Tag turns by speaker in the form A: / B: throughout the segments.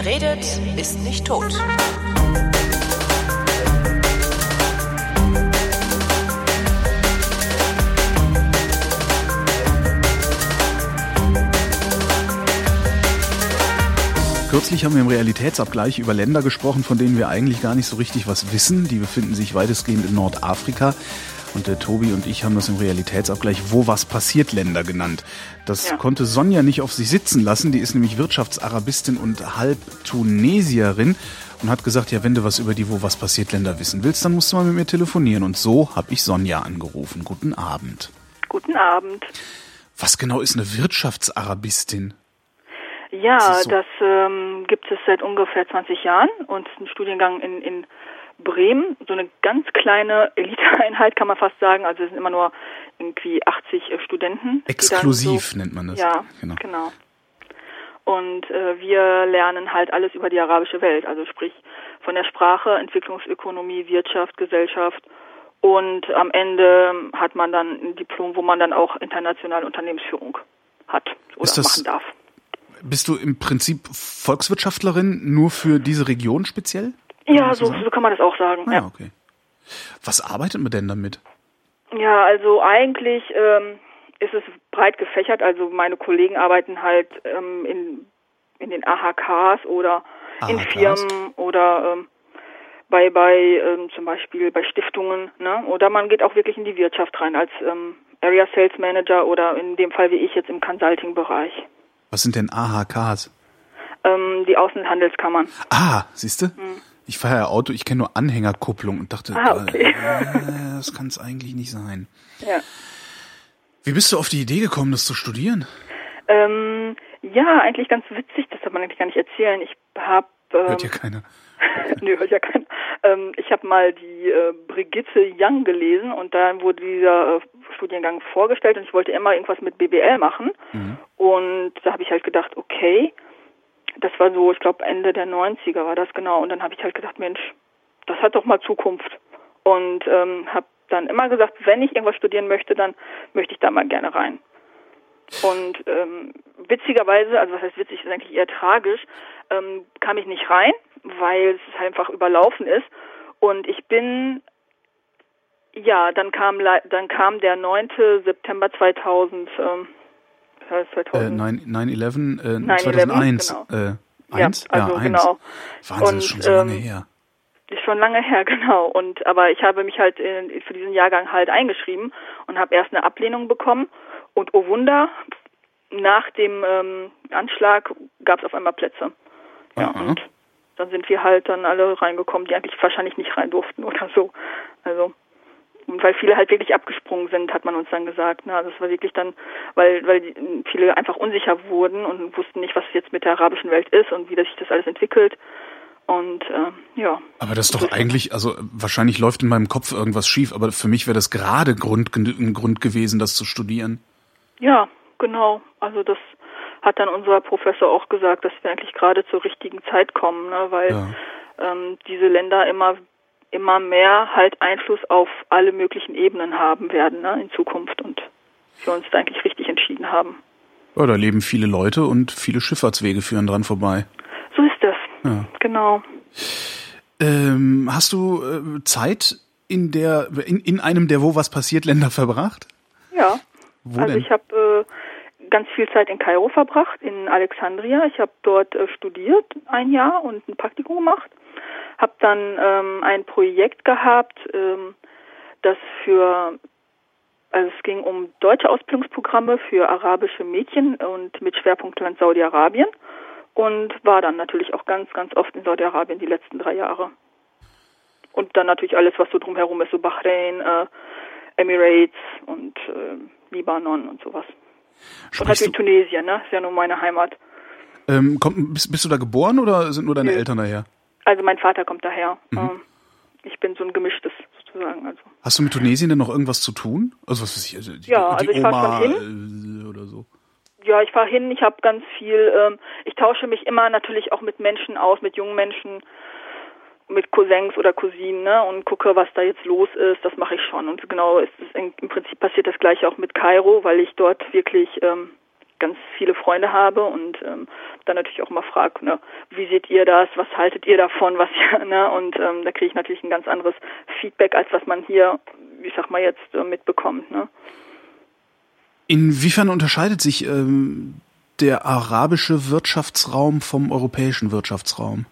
A: Wer redet, ist nicht tot.
B: Kürzlich haben wir im Realitätsabgleich über Länder gesprochen, von denen wir eigentlich gar nicht so richtig was wissen. Die befinden sich weitestgehend in Nordafrika. Und der Tobi und ich haben das im Realitätsabgleich Wo was passiert Länder genannt. Das ja. konnte Sonja nicht auf sich sitzen lassen. Die ist nämlich Wirtschaftsarabistin und halb Tunesierin und hat gesagt, ja, wenn du was über die Wo was passiert Länder wissen willst, dann musst du mal mit mir telefonieren. Und so habe ich Sonja angerufen. Guten Abend.
C: Guten Abend.
B: Was genau ist eine Wirtschaftsarabistin?
C: Ja, so? das ähm, gibt es seit ungefähr 20 Jahren und ist ein Studiengang in, in Bremen, so eine ganz kleine Eliteeinheit kann man fast sagen. Also es sind immer nur irgendwie 80 äh, Studenten.
B: Exklusiv so, nennt man das.
C: Ja, genau. genau. Und äh, wir lernen halt alles über die arabische Welt, also sprich von der Sprache, Entwicklungsökonomie, Wirtschaft, Gesellschaft. Und am Ende hat man dann ein Diplom, wo man dann auch internationale Unternehmensführung hat oder das, machen darf.
B: Bist du im Prinzip Volkswirtschaftlerin nur für diese Region speziell?
C: Ja, so, so kann man das auch sagen.
B: Ah, ja, okay. Was arbeitet man denn damit?
C: Ja, also eigentlich ähm, ist es breit gefächert. Also meine Kollegen arbeiten halt ähm, in, in den AHKs oder AHKs? in Firmen oder ähm, bei, bei ähm, zum Beispiel bei Stiftungen. Ne? Oder man geht auch wirklich in die Wirtschaft rein als ähm, Area Sales Manager oder in dem Fall wie ich jetzt im Consulting-Bereich.
B: Was sind denn AHKs?
C: Ähm, die Außenhandelskammern.
B: Ah, siehst du? Hm. Ich fahre ja Auto, ich kenne nur Anhängerkupplung und dachte,
C: ah, okay.
B: äh, das kann es eigentlich nicht sein.
C: Ja.
B: Wie bist du auf die Idee gekommen, das zu studieren?
C: Ähm, ja, eigentlich ganz witzig, das darf man eigentlich gar nicht erzählen. Ich habe ähm,
B: hört ja keiner.
C: Nö, hört ja keiner. Ähm, ich habe mal die äh, Brigitte Young gelesen und dann wurde dieser äh, Studiengang vorgestellt und ich wollte immer irgendwas mit BBL machen. Mhm. Und da habe ich halt gedacht, okay, das war so, ich glaube Ende der 90er war das genau. Und dann habe ich halt gedacht, Mensch, das hat doch mal Zukunft. Und ähm, habe dann immer gesagt, wenn ich irgendwas studieren möchte, dann möchte ich da mal gerne rein. Und ähm, witzigerweise, also was heißt witzig, ist eigentlich eher tragisch, ähm, kam ich nicht rein, weil es einfach überlaufen ist. Und ich bin, ja, dann kam dann kam der 9. September 2000. Ähm,
B: 2000. Äh, 9-11, äh, 2001. Genau. Äh, eins?
C: Ja, also
B: ja,
C: genau.
B: Wahnsinn, und, ist schon so lange ähm, her.
C: Ist schon lange her, genau. Und aber ich habe mich halt in, für diesen Jahrgang halt eingeschrieben und habe erst eine Ablehnung bekommen und oh Wunder, nach dem ähm, Anschlag gab es auf einmal Plätze. Ja, Aha. und dann sind wir halt dann alle reingekommen, die eigentlich wahrscheinlich nicht rein durften oder so. Also und weil viele halt wirklich abgesprungen sind, hat man uns dann gesagt. Ne? Also es war wirklich dann, weil, weil viele einfach unsicher wurden und wussten nicht, was jetzt mit der arabischen Welt ist und wie sich das alles entwickelt. Und äh, ja.
B: Aber das ist doch eigentlich, also wahrscheinlich läuft in meinem Kopf irgendwas schief, aber für mich wäre das gerade Grund, ein Grund gewesen, das zu studieren.
C: Ja, genau. Also das hat dann unser Professor auch gesagt, dass wir eigentlich gerade zur richtigen Zeit kommen, ne? weil ja. ähm, diese Länder immer immer mehr halt Einfluss auf alle möglichen Ebenen haben werden ne, in Zukunft und wir uns da eigentlich richtig entschieden haben.
B: Ja, da leben viele Leute und viele Schifffahrtswege führen dran vorbei.
C: So ist das. Ja. Genau.
B: Ähm, hast du äh, Zeit in der in, in einem der wo was passiert Länder verbracht?
C: Ja. Wo also denn? ich habe äh, ganz viel Zeit in Kairo verbracht, in Alexandria. Ich habe dort äh, studiert ein Jahr und ein Praktikum gemacht habe dann ähm, ein Projekt gehabt, ähm, das für also es ging um deutsche Ausbildungsprogramme für arabische Mädchen und mit Schwerpunktland Saudi-Arabien und war dann natürlich auch ganz, ganz oft in Saudi-Arabien die letzten drei Jahre. Und dann natürlich alles, was so drumherum ist, so Bahrain, äh, Emirates und äh, Libanon und sowas. Sprichst und natürlich Tunesien, ne? Ist ja nur meine Heimat.
B: Ähm, komm, bist, bist, du da geboren oder sind nur deine ja. Eltern daher?
C: Also mein Vater kommt daher. Mhm. Ähm, ich bin so ein gemischtes sozusagen. Also.
B: Hast du mit Tunesien denn noch irgendwas zu tun? Also was weiß ich, also
C: die, ja, also die ich fahre schon hin.
B: Äh, oder so.
C: Ja, ich fahre hin, ich habe ganz viel, ähm, ich tausche mich immer natürlich auch mit Menschen aus, mit jungen Menschen, mit Cousins oder Cousinen ne, und gucke, was da jetzt los ist. Das mache ich schon. Und genau ist es im Prinzip passiert das gleiche auch mit Kairo, weil ich dort wirklich ähm, ganz viele Freunde habe und ähm, dann natürlich auch mal frage, ne, wie seht ihr das, was haltet ihr davon, was ne, und ähm, da kriege ich natürlich ein ganz anderes Feedback, als was man hier, ich sag mal jetzt, äh, mitbekommt. Ne.
B: Inwiefern unterscheidet sich ähm, der arabische Wirtschaftsraum vom europäischen Wirtschaftsraum?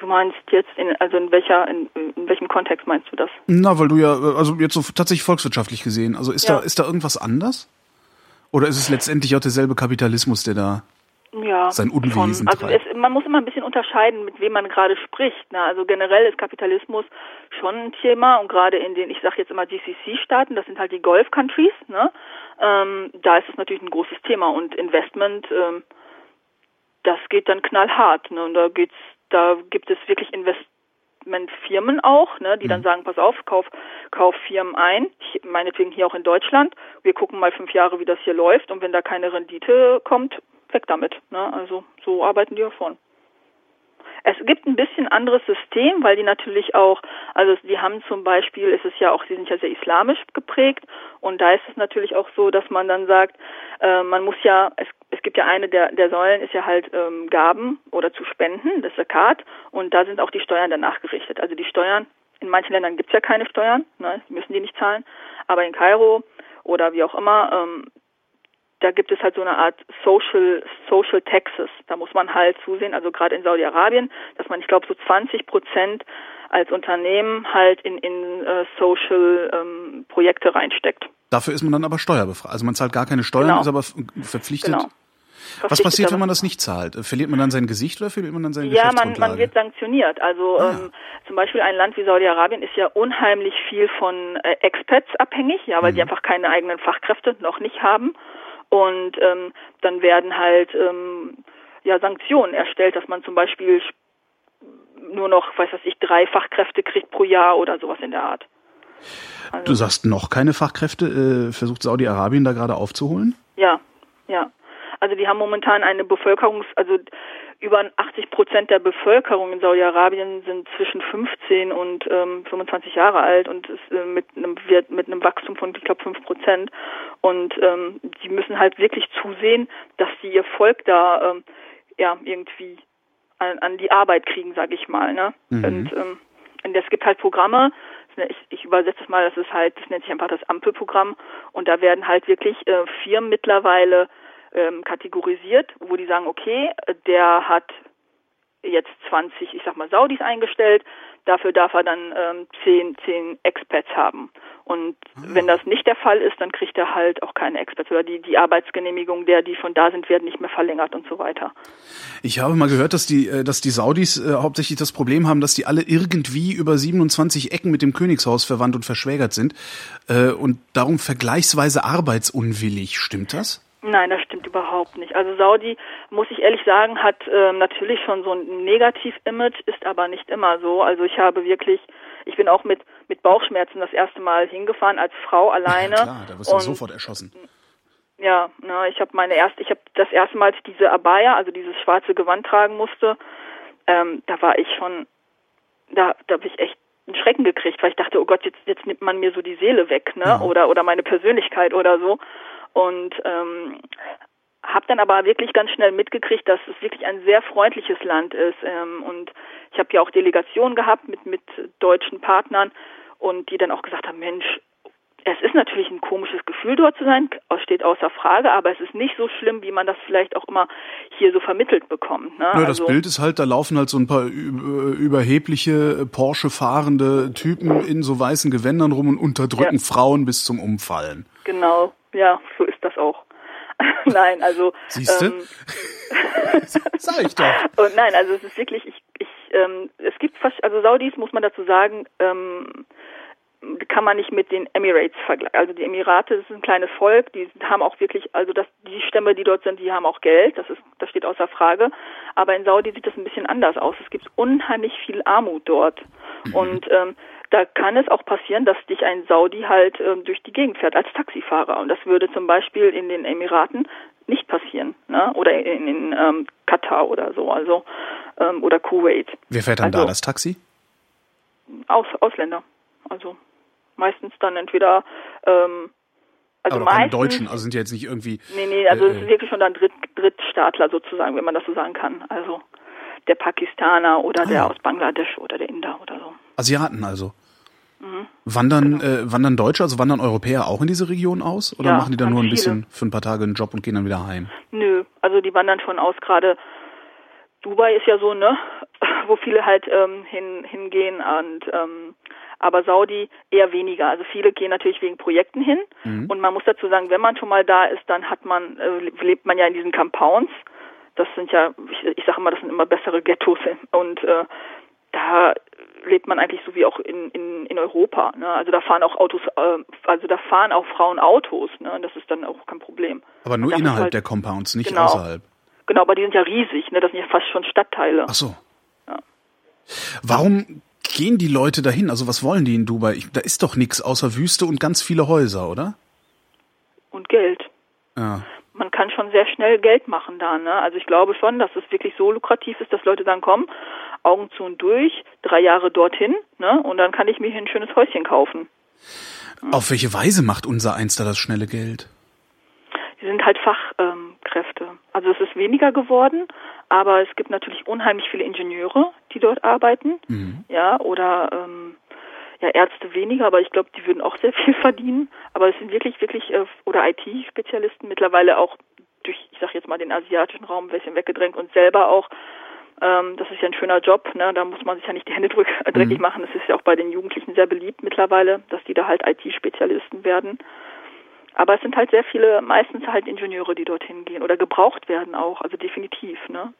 C: Du meinst jetzt in also in welcher in, in welchem Kontext meinst du das?
B: Na, weil du ja also jetzt so tatsächlich volkswirtschaftlich gesehen, also ist ja. da ist da irgendwas anders? Oder ist es letztendlich auch derselbe Kapitalismus, der da ja, sein Unwesen.
C: Also es, man muss immer ein bisschen unterscheiden, mit wem man gerade spricht. Ne? Also generell ist Kapitalismus schon ein Thema und gerade in den, ich sage jetzt immer GCC-Staaten, das sind halt die Gulf-Countries, ne? ähm, da ist es natürlich ein großes Thema und Investment, ähm, das geht dann knallhart. Ne? Und da geht's, da gibt es wirklich Investmentfirmen auch, ne, die dann mhm. sagen, pass auf, kauf, kauf Firmen ein, ich, meinetwegen hier auch in Deutschland. Wir gucken mal fünf Jahre, wie das hier läuft und wenn da keine Rendite kommt, weg damit. Ne? Also so arbeiten die davon. Es gibt ein bisschen anderes System, weil die natürlich auch, also die haben zum Beispiel, ist es ja auch, sie sind ja sehr islamisch geprägt. Und da ist es natürlich auch so, dass man dann sagt, äh, man muss ja, es, es gibt ja eine der, der Säulen, ist ja halt ähm, Gaben oder zu spenden, das Zakat. Und da sind auch die Steuern danach gerichtet. Also die Steuern, in manchen Ländern gibt es ja keine Steuern, ne, müssen die nicht zahlen, aber in Kairo oder wie auch immer, ähm, da gibt es halt so eine Art Social Social Taxes. Da muss man halt zusehen, also gerade in Saudi-Arabien, dass man, ich glaube, so 20 Prozent als Unternehmen halt in, in uh, Social ähm, Projekte reinsteckt.
B: Dafür ist man dann aber steuerbefreit. Also man zahlt gar keine Steuern, genau. ist aber verpflichtet. Genau. Was passiert, wenn man das nicht zahlt? Verliert man dann sein Gesicht oder verliert man dann seine
C: Ja, man, man wird sanktioniert. Also ah. ähm, zum Beispiel ein Land wie Saudi-Arabien ist ja unheimlich viel von äh, Expats abhängig, ja, weil mhm. die einfach keine eigenen Fachkräfte noch nicht haben. Und ähm, dann werden halt ähm, ja Sanktionen erstellt, dass man zum Beispiel nur noch, weiß was ich, drei Fachkräfte kriegt pro Jahr oder sowas in der Art.
B: Also, du sagst noch keine Fachkräfte, äh, versucht Saudi-Arabien da gerade aufzuholen?
C: Ja, ja. Also die haben momentan eine Bevölkerungs-, also über 80 Prozent der Bevölkerung in Saudi-Arabien sind zwischen 15 und ähm, 25 Jahre alt und ist äh, mit einem mit einem Wachstum von ich glaube 5 Prozent und ähm, die müssen halt wirklich zusehen, dass sie ihr Volk da ähm, ja irgendwie an, an die Arbeit kriegen, sage ich mal. Ne? Mhm. Und, ähm, und es gibt halt Programme, ich, ich übersetze es mal, das ist halt, das nennt sich einfach das Ampelprogramm und da werden halt wirklich äh, Firmen mittlerweile ähm, kategorisiert, wo die sagen, okay, der hat jetzt 20, ich sag mal, Saudis eingestellt, dafür darf er dann ähm, 10, 10 Expats haben. Und ah. wenn das nicht der Fall ist, dann kriegt er halt auch keine Expats oder die, die Arbeitsgenehmigung der, die schon da sind, werden nicht mehr verlängert und so weiter.
B: Ich habe mal gehört, dass die, äh, dass die Saudis äh, hauptsächlich das Problem haben, dass die alle irgendwie über 27 Ecken mit dem Königshaus verwandt und verschwägert sind äh, und darum vergleichsweise arbeitsunwillig. Stimmt das?
C: Nein, das stimmt überhaupt nicht. Also Saudi, muss ich ehrlich sagen, hat ähm, natürlich schon so ein Negativ-Image, ist aber nicht immer so. Also ich habe wirklich, ich bin auch mit mit Bauchschmerzen das erste Mal hingefahren als Frau alleine. Ja,
B: klar, da wirst du und, sofort erschossen.
C: Ja, na, ich habe meine erste, ich habe das erste Mal, als ich diese Abaya, also dieses schwarze Gewand tragen musste, ähm, da war ich schon, da, da habe ich echt einen Schrecken gekriegt, weil ich dachte, oh Gott, jetzt jetzt nimmt man mir so die Seele weg, ne? Ja. Oder oder meine Persönlichkeit oder so und ähm, habe dann aber wirklich ganz schnell mitgekriegt, dass es wirklich ein sehr freundliches Land ist ähm, und ich habe ja auch Delegationen gehabt mit mit deutschen Partnern und die dann auch gesagt haben, Mensch, es ist natürlich ein komisches Gefühl, dort zu sein, steht außer Frage, aber es ist nicht so schlimm, wie man das vielleicht auch immer hier so vermittelt bekommt. Ne?
B: Ja, das also, Bild ist halt, da laufen halt so ein paar überhebliche Porsche fahrende Typen in so weißen Gewändern rum und unterdrücken ja. Frauen bis zum Umfallen.
C: Genau, ja, so ist das auch. nein, also.
B: Siehst du? Ähm, Sag ich doch.
C: Und nein, also es ist wirklich, ich, ich, ähm, es gibt fast, also Saudis muss man dazu sagen, ähm, kann man nicht mit den Emirates vergleichen. Also die Emirate, das ist ein kleines Volk, die haben auch wirklich, also das, die Stämme, die dort sind, die haben auch Geld, das ist, das steht außer Frage. Aber in Saudi sieht das ein bisschen anders aus. Es gibt unheimlich viel Armut dort. Mhm. Und ähm, da kann es auch passieren, dass dich ein Saudi halt ähm, durch die Gegend fährt als Taxifahrer. Und das würde zum Beispiel in den Emiraten nicht passieren, ne? Oder in, in ähm, Katar oder so, also ähm, oder Kuwait.
B: Wer fährt dann also, da das Taxi?
C: Aus, Ausländer, also meistens dann entweder ähm, Also
B: Aber doch keine
C: meistens,
B: Deutschen, also sind ja jetzt nicht irgendwie.
C: Nee, nee, also es
B: äh,
C: ist wirklich schon dann Dritt, Drittstaatler sozusagen, wenn man das so sagen kann. Also der Pakistaner oder
B: Ah,
C: der
B: ja.
C: aus Bangladesch oder der Inder oder so.
B: Asiaten also.
C: Mhm.
B: Wandern, äh, wandern Deutsche, also wandern Europäer auch in diese Region aus? Oder
C: Ja,
B: machen die dann nur ein
C: viele.
B: bisschen für ein paar Tage einen Job und gehen dann wieder heim?
C: Nö, also die wandern schon aus. Gerade Dubai ist ja so, ne, wo viele halt ähm, hin, hingehen und ähm, aber Saudi eher weniger. Also viele gehen natürlich wegen Projekten hin und man muss dazu sagen, wenn man schon mal da ist, dann hat man äh, lebt man ja in diesen Compounds. Das sind ja, ich, ich sage immer, das sind immer bessere Ghettos und äh, da lebt man eigentlich so wie auch in, in, in Europa. Ne? Also da fahren auch Autos, äh, also da fahren auch Frauen Autos. Ne? Das ist dann auch kein Problem.
B: Aber nur innerhalb
C: halt-
B: der Compounds, nicht
C: Genau.
B: außerhalb.
C: Genau, aber die sind ja riesig, ne? Das sind ja fast schon Stadtteile.
B: Ach so.
C: Ja.
B: Warum gehen die Leute dahin? Also was wollen die in Dubai? Ich, da ist doch nichts außer Wüste und ganz viele Häuser, oder?
C: Und Geld.
B: Ja.
C: Man kann schon sehr schnell Geld machen da, ne? Also ich glaube schon, dass es wirklich so lukrativ ist, dass Leute dann kommen, Augen zu und durch, drei Jahre dorthin, ne? Und dann kann ich mir hier ein schönes Häuschen kaufen.
B: Auf welche Weise macht unser Eins da das schnelle Geld?
C: Die sind halt Fachkräfte. Ähm, also es ist weniger geworden, aber es gibt natürlich unheimlich viele Ingenieure, die dort arbeiten, ja, oder ähm, ja, Ärzte weniger, aber ich glaube, die würden auch sehr viel verdienen. Aber es sind wirklich, wirklich, äh, oder IT-Spezialisten mittlerweile auch durch, ich sag jetzt mal, den asiatischen Raum ein bisschen weggedrängt und selber auch. Ähm, das ist ja ein schöner Job, ne? Da muss man sich ja nicht die Hände drück, äh, dreckig machen. Das ist ja auch bei den Jugendlichen sehr beliebt mittlerweile, dass die da halt IT-Spezialisten werden. Aber es sind halt sehr viele, meistens halt Ingenieure, die dorthin gehen oder gebraucht werden auch, also definitiv, ne?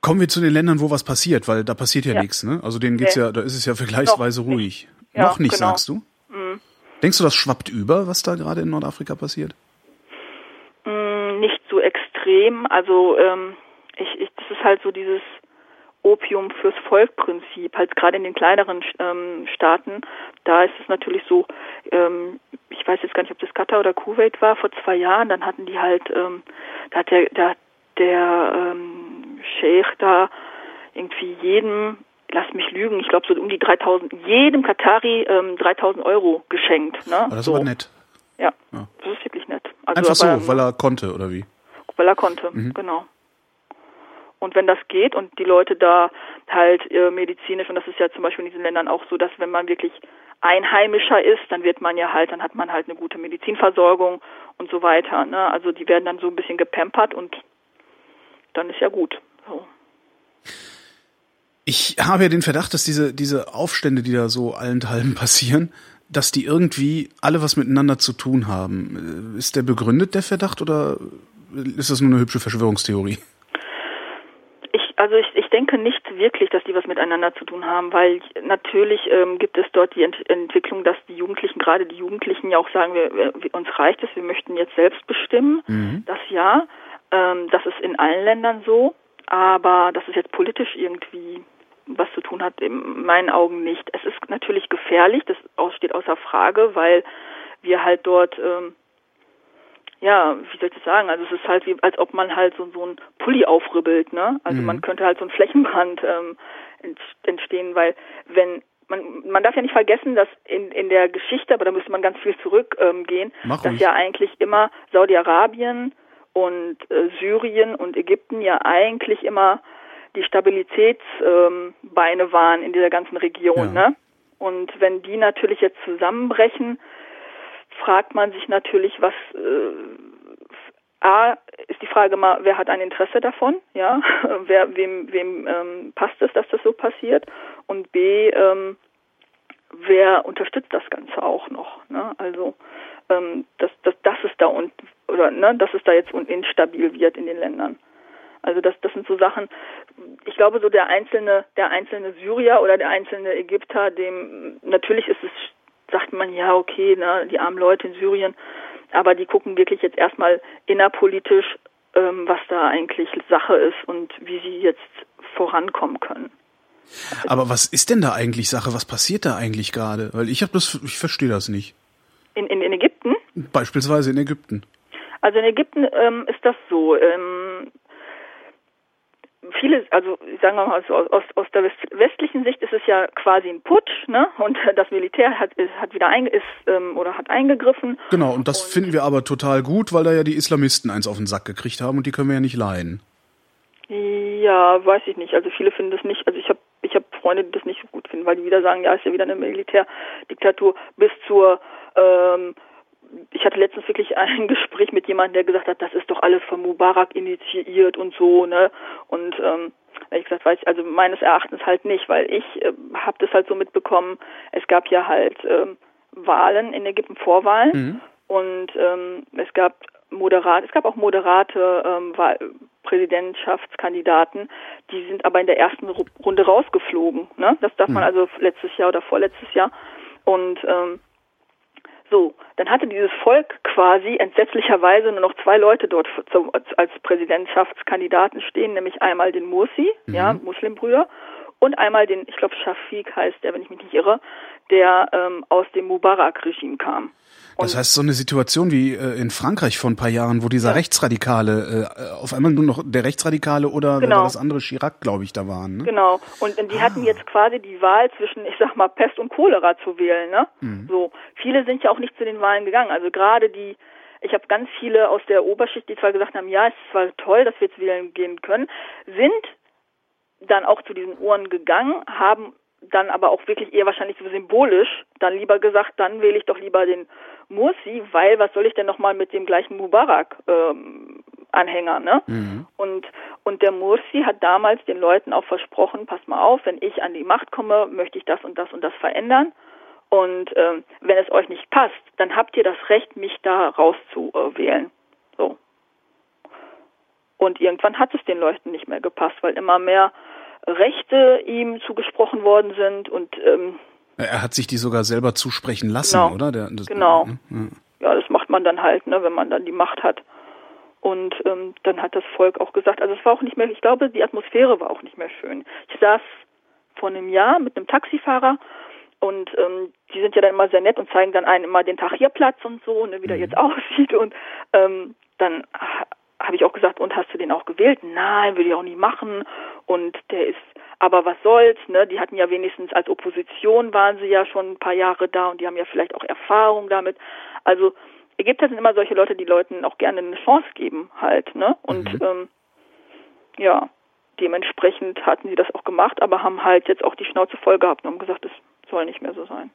B: Kommen wir zu den Ländern, wo was passiert, weil da passiert ja,
C: Ja.
B: nichts, ne? Also denen geht's
C: Nee.
B: ja, da ist es ja vergleichsweise
C: Noch nicht.
B: ruhig.
C: Ja,
B: Noch nicht,
C: genau.
B: sagst du? Denkst du, das schwappt über, was da gerade in Nordafrika passiert?
C: Mm, nicht so extrem. Also ähm, ich, ich, das ist halt so dieses Opium fürs Volk-Prinzip. Halt gerade in den kleineren ähm, Staaten, da ist es natürlich so. Ähm, ich weiß jetzt gar nicht, ob das Katar oder Kuwait war vor zwei Jahren. Dann hatten die halt, ähm, da hat der, da hat der ähm, Sheikh da irgendwie jedem Lass mich lügen, ich glaube so um die 3000, jedem Katari ähm, 3000 Euro geschenkt. Ne?
B: Aber das ist
C: so.
B: aber nett.
C: Ja,
B: Ja.
C: das ist wirklich nett. Also
B: Einfach so,
C: aber-
B: weil er konnte, oder wie?
C: Weil er konnte, genau. Und wenn das geht und die Leute da halt äh, medizinisch, und das ist ja zum Beispiel in diesen Ländern auch so, dass wenn man wirklich Einheimischer ist, dann wird man ja halt, dann hat man halt eine gute Medizinversorgung und so weiter. Ne? Also die werden dann so ein bisschen gepampert und dann ist ja gut. So.
B: Ich habe ja den Verdacht, dass diese, diese Aufstände, die da so allenthalben passieren, dass die irgendwie alle was miteinander zu tun haben. Äh, Ist der begründet, der Verdacht, oder ist das nur eine hübsche Verschwörungstheorie?
C: Ich, also ich, ich denke nicht wirklich, dass die was miteinander zu tun haben, weil natürlich ähm, gibt es dort die Ent Entwicklung, dass die Jugendlichen, gerade die Jugendlichen ja auch sagen, wir, wir, uns reicht es, wir möchten jetzt selbst bestimmen. Das ja, ähm, das ist in allen Ländern so, aber dass es jetzt politisch irgendwie was zu tun hat, in meinen Augen nicht. Es ist natürlich gefährlich, das steht außer Frage, weil wir halt dort ähm, ja, wie soll ich das sagen? Also es ist halt wie, als ob man halt so, so ein Pulli aufribbelt, ne? Also man könnte halt so ein Flächenbrand ähm, ent- entstehen, weil wenn man man darf ja nicht vergessen, dass in in der Geschichte, aber da müsste man ganz viel zurückgehen, ähm, dass ja eigentlich immer Saudi-Arabien und äh, Syrien und Ägypten ja eigentlich immer die Stabilitätsbeine ähm, waren in dieser ganzen Region,
B: Ja.
C: ne? Und wenn die natürlich jetzt zusammenbrechen, fragt man sich natürlich, was äh, A ist die Frage mal, wer hat ein Interesse davon, ja, wer wem wem ähm, passt es, dass das so passiert und B ähm, wer unterstützt das Ganze auch noch, ne? Also ähm, dass dass das es da und oder ne, dass es da jetzt instabil wird in den Ländern. Also das, das sind so Sachen. Ich glaube, so der einzelne, der einzelne Syrier oder der einzelne Ägypter, dem natürlich ist es, sagt man ja okay, ne, die armen Leute in Syrien, aber die gucken wirklich jetzt erstmal innerpolitisch, ähm, was da eigentlich Sache ist und wie sie jetzt vorankommen können.
B: Aber was ist denn da eigentlich Sache? Was passiert da eigentlich gerade? Weil ich habe das, ich verstehe das nicht.
C: In, in, in Ägypten
B: Beispielsweise in Ägypten.
C: Also in Ägypten ähm, ist das so. Ähm, viele, also sagen wir mal so, aus, aus der westlichen Sicht ist es ja quasi ein Putsch, ne? Und das Militär hat, ist, hat wieder ein, ist, ähm, oder hat eingegriffen.
B: Genau, und das und finden wir aber total gut, weil da ja die Islamisten eins auf den Sack gekriegt haben und die können wir ja nicht leihen.
C: Ja, weiß ich nicht. Also viele finden das nicht. Also ich habe ich habe Freunde, die das nicht so gut finden, weil die wieder sagen, ja, ist ja wieder eine Militärdiktatur bis zur ähm, ich hatte letztens wirklich ein Gespräch mit jemandem, der gesagt hat, das ist doch alles von Mubarak initiiert und so, ne? Und ähm, ich gesagt, weiß ich, also meines Erachtens halt nicht, weil ich äh, habe das halt so mitbekommen, es gab ja halt ähm, Wahlen in Ägypten, Vorwahlen mhm. und ähm, es gab moderat, es gab auch moderate ähm, Wahl Präsidentschaftskandidaten, die sind aber in der ersten Runde rausgeflogen. Ne? Das darf man mhm. also letztes Jahr oder vorletztes Jahr. Und ähm, so, dann hatte dieses Volk quasi entsetzlicherweise nur noch zwei Leute dort als Präsidentschaftskandidaten stehen, nämlich einmal den Mursi, mhm. ja, Muslimbrüder, und einmal den, ich glaube Shafiq heißt der, wenn ich mich nicht irre, der ähm, aus dem Mubarak-Regime kam.
B: Das heißt, so eine Situation wie äh, in Frankreich vor ein paar Jahren, wo dieser ja. Rechtsradikale, äh, auf einmal nur noch der Rechtsradikale oder genau. war das andere Chirac, glaube ich, da waren. Ne?
C: Genau. Und, und die ah. hatten jetzt quasi die Wahl zwischen, ich sag mal, Pest und Cholera zu wählen. Ne? Mhm. So, viele sind ja auch nicht zu den Wahlen gegangen. Also gerade die, ich habe ganz viele aus der Oberschicht, die zwar gesagt haben, ja, es ist zwar toll, dass wir jetzt wählen gehen können, sind dann auch zu diesen Uhren gegangen, haben dann aber auch wirklich eher wahrscheinlich so symbolisch dann lieber gesagt, dann wähle ich doch lieber den Mursi, weil was soll ich denn nochmal mit dem gleichen Mubarak ähm, Anhänger, ne? Mhm. Und und der Mursi hat damals den Leuten auch versprochen, pass mal auf, wenn ich an die Macht komme, möchte ich das und das und das verändern. Und ähm, wenn es euch nicht passt, dann habt ihr das Recht, mich da rauszuwählen. So. Und irgendwann hat es den Leuten nicht mehr gepasst, weil immer mehr Rechte ihm zugesprochen worden sind und ähm,
B: er hat sich die sogar selber zusprechen lassen,
C: genau,
B: oder?
C: Der, das, genau. Ne? Ja. das macht man dann halt, ne, wenn man dann die Macht hat. Und ähm, dann hat das Volk auch gesagt, also es war auch nicht mehr, ich glaube, die Atmosphäre war auch nicht mehr schön. Ich saß vor einem Jahr mit einem Taxifahrer und ähm, die sind ja dann immer sehr nett und zeigen dann einen immer den Tahrirplatz und so, ne, wie der mhm. jetzt aussieht. Und ähm, dann habe ich auch gesagt, und hast du den auch gewählt? Nein, würde ich auch nie machen. Und der ist, aber was soll's, ne? Die hatten ja wenigstens als Opposition waren sie ja schon ein paar Jahre da und die haben ja vielleicht auch Erfahrung damit. Also Ägypter sind immer solche Leute, die Leuten auch gerne eine Chance geben halt, ne? Und mhm. ähm, ja, dementsprechend hatten sie das auch gemacht, aber haben halt jetzt auch die Schnauze voll gehabt und haben gesagt, das soll nicht mehr so sein.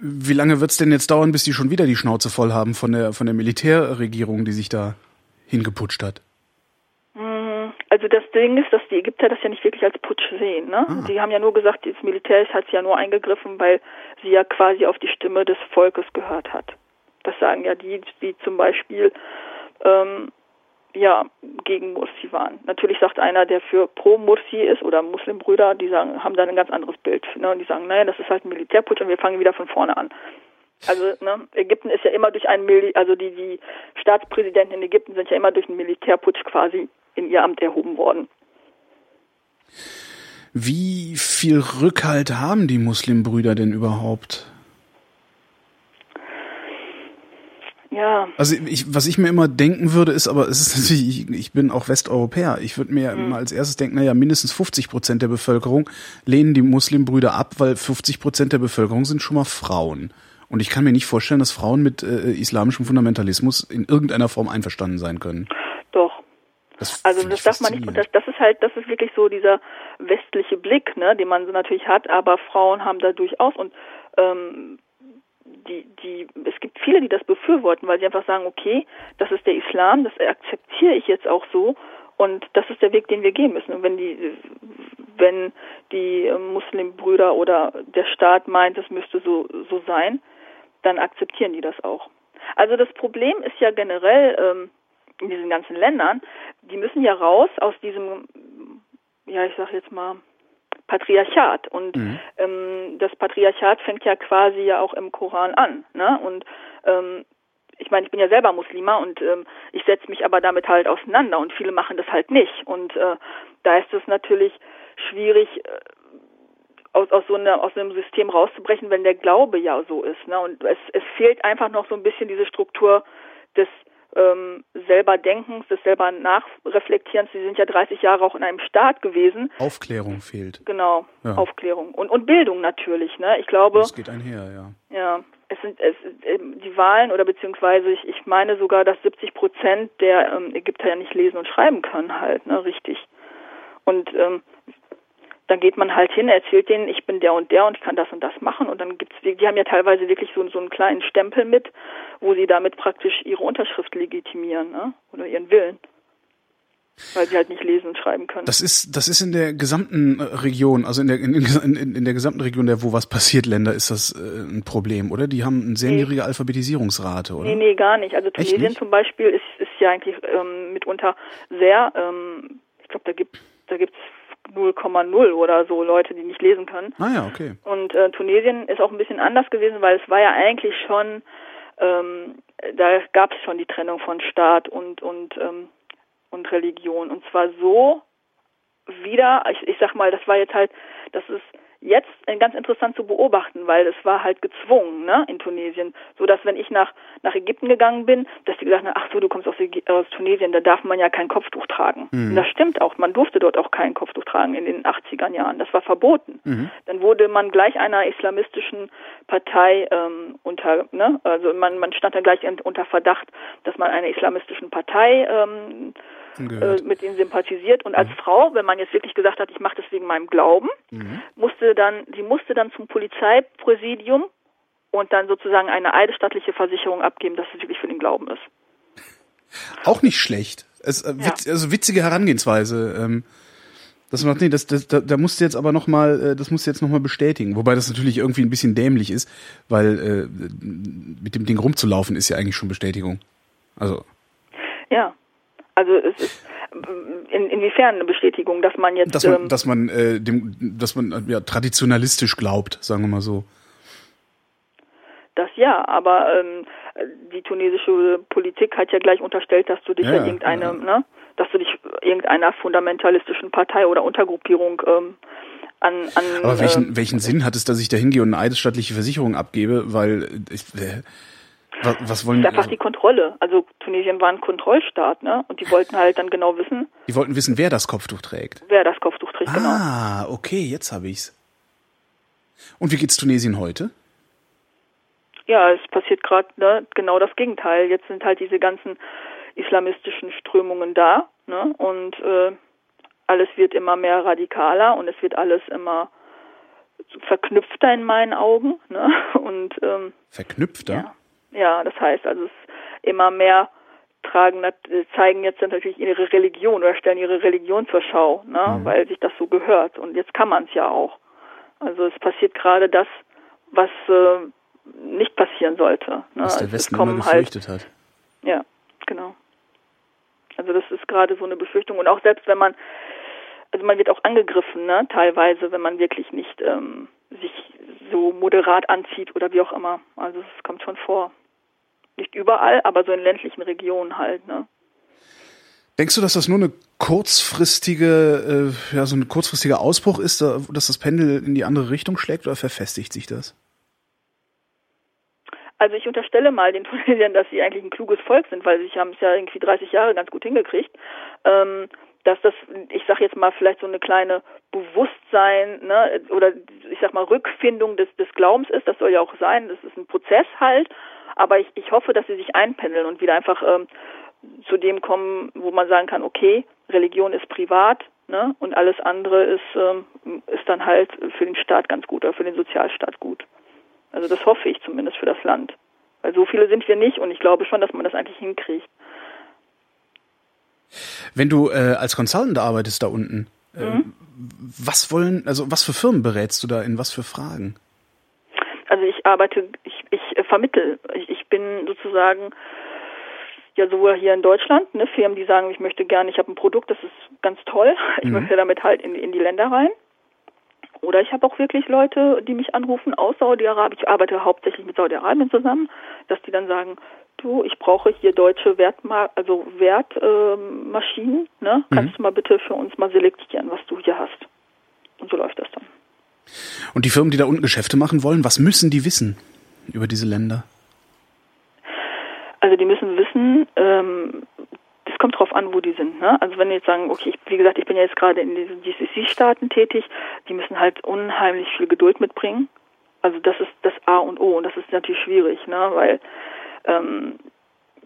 B: Wie lange wird's denn jetzt dauern, bis die schon wieder die Schnauze voll haben von der von der Militärregierung, die sich da hingeputscht hat?
C: Mm, also das Ding ist, dass die Ägypter das ja nicht wirklich als Putsch sehen. Ne? Ah. Die haben ja nur gesagt, das Militär hat ja nur eingegriffen, weil sie ja quasi auf die Stimme des Volkes gehört hat. Das sagen ja die, die zum Beispiel ähm, ja gegen Mursi waren. Natürlich sagt einer, der für pro Mursi ist oder Muslimbrüder, die sagen, haben da ein ganz anderes Bild. Ne? Und die sagen, naja, das ist halt ein Militärputsch und wir fangen wieder von vorne an. Also ne, Ägypten ist ja immer durch einen Mil also die, die Staatspräsidenten in Ägypten sind ja immer durch einen Militärputsch quasi in ihr Amt erhoben worden.
B: Wie viel Rückhalt haben die Muslimbrüder denn überhaupt?
C: Ja.
B: Also ich, was ich mir immer denken würde, ist, aber es ist natürlich, ich, ich bin auch Westeuropäer. Ich würde mir mhm. immer als erstes denken, naja, mindestens 50 Prozent der Bevölkerung lehnen die Muslimbrüder ab, weil 50 Prozent der Bevölkerung sind schon mal Frauen. Und ich kann mir nicht vorstellen, dass Frauen mit äh, islamischem Fundamentalismus in irgendeiner Form einverstanden sein können.
C: Doch. Das also das darf man nicht, das, das ist halt, das ist wirklich so dieser westliche Blick, ne, den man so natürlich hat, aber Frauen haben da durchaus und ähm, die, die, es gibt viele, die das befürworten, weil sie einfach sagen, okay, das ist der Islam, das akzeptiere ich jetzt auch so und das ist der Weg, den wir gehen müssen. Und wenn die, wenn die Muslimbrüder oder der Staat meint, es müsste so, so sein, dann akzeptieren die das auch. Also das Problem ist ja generell ähm, in diesen ganzen Ländern, die müssen ja raus aus diesem, ja ich sag jetzt mal, Patriarchat. Und mhm. ähm, das Patriarchat fängt ja quasi ja auch im Koran an. Ne? Und ähm, ich meine, ich bin ja selber Muslima und ähm, ich setze mich aber damit halt auseinander und viele machen das halt nicht. Und äh, da ist es natürlich schwierig, äh, aus, aus so einer, aus einem System rauszubrechen, wenn der Glaube ja so ist. Ne? Und es, es fehlt einfach noch so ein bisschen diese Struktur des ähm, selber Denkens, des selber Nachreflektierens. Sie sind ja 30 Jahre auch in einem Staat gewesen.
B: Aufklärung fehlt.
C: Genau, ja. Aufklärung. Und, und Bildung natürlich. Ne? Ich glaube.
B: Das geht einher, ja.
C: Ja, es sind es, ähm, die Wahlen oder beziehungsweise ich, ich meine sogar, dass 70 Prozent der ähm, Ägypter ja nicht lesen und schreiben können halt, ne, richtig. Und ähm, dann geht man halt hin, erzählt denen, ich bin der und der und ich kann das und das machen und dann gibt's, die haben ja teilweise wirklich so, so einen kleinen Stempel mit, wo sie damit praktisch ihre Unterschrift legitimieren, ne? oder ihren Willen. Weil sie halt nicht lesen und schreiben können.
B: Das ist, das ist in der gesamten Region, also in der, in, in, in der gesamten Region der, wo was passiert, Länder, ist das äh, ein Problem, oder? Die haben eine sehr nee. niedrige Alphabetisierungsrate, oder?
C: Nee, nee, gar nicht. Also Tunesien nicht? zum Beispiel ist, ist ja eigentlich ähm, mitunter sehr, ähm, ich glaube, da gibt da gibt's 0,0 oder so Leute, die nicht lesen können.
B: Ah ja, okay.
C: Und äh, Tunesien ist auch ein bisschen anders gewesen, weil es war ja eigentlich schon, ähm, da gab es schon die Trennung von Staat und und ähm, und Religion. Und zwar so wieder, ich, ich sag mal, das war jetzt halt, das ist jetzt ganz interessant zu beobachten, weil es war halt gezwungen, ne, in Tunesien, so dass wenn ich nach nach Ägypten gegangen bin, dass die gesagt haben, ach so, du kommst aus, aus Tunesien, da darf man ja kein Kopftuch tragen. Mhm. Das stimmt auch, man durfte dort auch kein Kopftuch tragen in den 80er Jahren, das war verboten. Mhm. Dann wurde man gleich einer islamistischen Partei ähm, unter, ne, also man man stand dann gleich unter Verdacht, dass man einer islamistischen Partei ähm, äh, mit denen sympathisiert. Und als mhm. Frau, wenn man jetzt wirklich gesagt hat, ich mache das wegen meinem Glauben, mhm. musste dann, sie musste dann zum Polizeipräsidium und dann sozusagen eine eidesstattliche Versicherung abgeben, dass es wirklich für den Glauben ist.
B: Auch nicht schlecht. Es, äh, witz, ja. Also witzige Herangehensweise. Ähm, das macht nee, das, das, da, da musst du jetzt aber noch mal, äh, das musst du jetzt noch mal bestätigen. Wobei das natürlich irgendwie ein bisschen dämlich ist, weil äh, mit dem Ding rumzulaufen ist ja eigentlich schon Bestätigung. Also.
C: Ja. Also es ist in, inwiefern eine Bestätigung, dass man jetzt
B: dass man, ähm, dass man äh, dem, dass man ja, traditionalistisch glaubt, sagen wir mal so.
C: Das ja, aber ähm, die tunesische Politik hat ja gleich unterstellt, dass du dich ja, irgendeine, ja. ne, dass du dich irgendeiner fundamentalistischen Partei oder Untergruppierung ähm, an, an
B: Aber welchen, äh, welchen Sinn hat es, dass ich da hingehe und eine eidesstattliche Versicherung abgebe, weil ich, äh, was, was wollen
C: das ist einfach die Kontrolle. Also Tunesien war ein Kontrollstaat, ne? Und die wollten halt dann genau wissen.
B: Die wollten wissen, wer das Kopftuch trägt.
C: Wer das Kopftuch trägt,
B: ah,
C: genau.
B: Ah, okay, jetzt habe ich's. Und wie geht's Tunesien heute?
C: Ja, es passiert gerade ne, genau das Gegenteil. Jetzt sind halt diese ganzen islamistischen Strömungen da, ne? Und äh, alles wird immer mehr radikaler und es wird alles immer verknüpfter in meinen Augen, ne? Und ähm,
B: verknüpfter.
C: Ja. Ja, das heißt also es immer mehr tragen, zeigen jetzt natürlich ihre Religion oder stellen ihre Religion zur Schau, ne, mhm. weil sich das so gehört. Und jetzt kann man es ja auch. Also es passiert gerade das, was äh, nicht passieren sollte.
B: Ne? Was der also Westen immer halt gefürchtet halt, hat.
C: Ja, genau. Also das ist gerade so eine Befürchtung. Und auch selbst wenn man, also man wird auch angegriffen, ne, teilweise, wenn man wirklich nicht ähm, sich so moderat anzieht oder wie auch immer. Also es kommt schon vor. Nicht überall, aber so in ländlichen Regionen halt, ne?
B: Denkst du, dass das nur eine kurzfristige, äh, ja, so ein kurzfristiger Ausbruch ist, dass das Pendel in die andere Richtung schlägt oder verfestigt sich das?
C: Also ich unterstelle mal den Tunesiern, dass sie eigentlich ein kluges Volk sind, weil sie haben es ja irgendwie 30 Jahre ganz gut hingekriegt. Ähm, dass das, ich sag jetzt mal, vielleicht so eine kleine Bewusstsein, ne, oder ich sag mal Rückfindung des, des Glaubens ist, das soll ja auch sein, das ist ein Prozess halt, aber ich, ich hoffe, dass sie sich einpendeln und wieder einfach ähm, zu dem kommen, wo man sagen kann, okay, Religion ist privat, ne, und alles andere ist, ähm, ist dann halt für den Staat ganz gut oder für den Sozialstaat gut. Also das hoffe ich zumindest für das Land. Weil so viele sind wir nicht und ich glaube schon, dass man das eigentlich hinkriegt.
B: Wenn du äh, als Consultant arbeitest da unten, äh, mhm. was wollen, also was für Firmen berätst du da in was für Fragen?
C: Also ich arbeite, ich, ich vermittel. Ich, ich bin sozusagen ja sowohl hier in Deutschland, ne, Firmen, die sagen, ich möchte gerne, ich habe ein Produkt, das ist ganz toll, ich mhm. möchte damit halt in, in die Länder rein. Oder ich habe auch wirklich Leute, die mich anrufen aus Saudi-Arabien. Ich arbeite hauptsächlich mit Saudi-Arabien zusammen, dass die dann sagen, du, ich brauche hier deutsche Wertma also Wertmaschinen, äh, ne? Mhm. Kannst du mal bitte für uns mal selektieren, was du hier hast? Und so läuft das dann.
B: Und die Firmen, die da unten Geschäfte machen wollen, was müssen die wissen über diese Länder?
C: Also die müssen wissen, ähm, das kommt drauf an, wo die sind. Ne? Also wenn die jetzt sagen, okay, ich, wie gesagt, ich bin ja jetzt gerade in diesen GCC-Staaten tätig, die müssen halt unheimlich viel Geduld mitbringen. Also das ist das A und O und das ist natürlich schwierig, ne? weil ähm,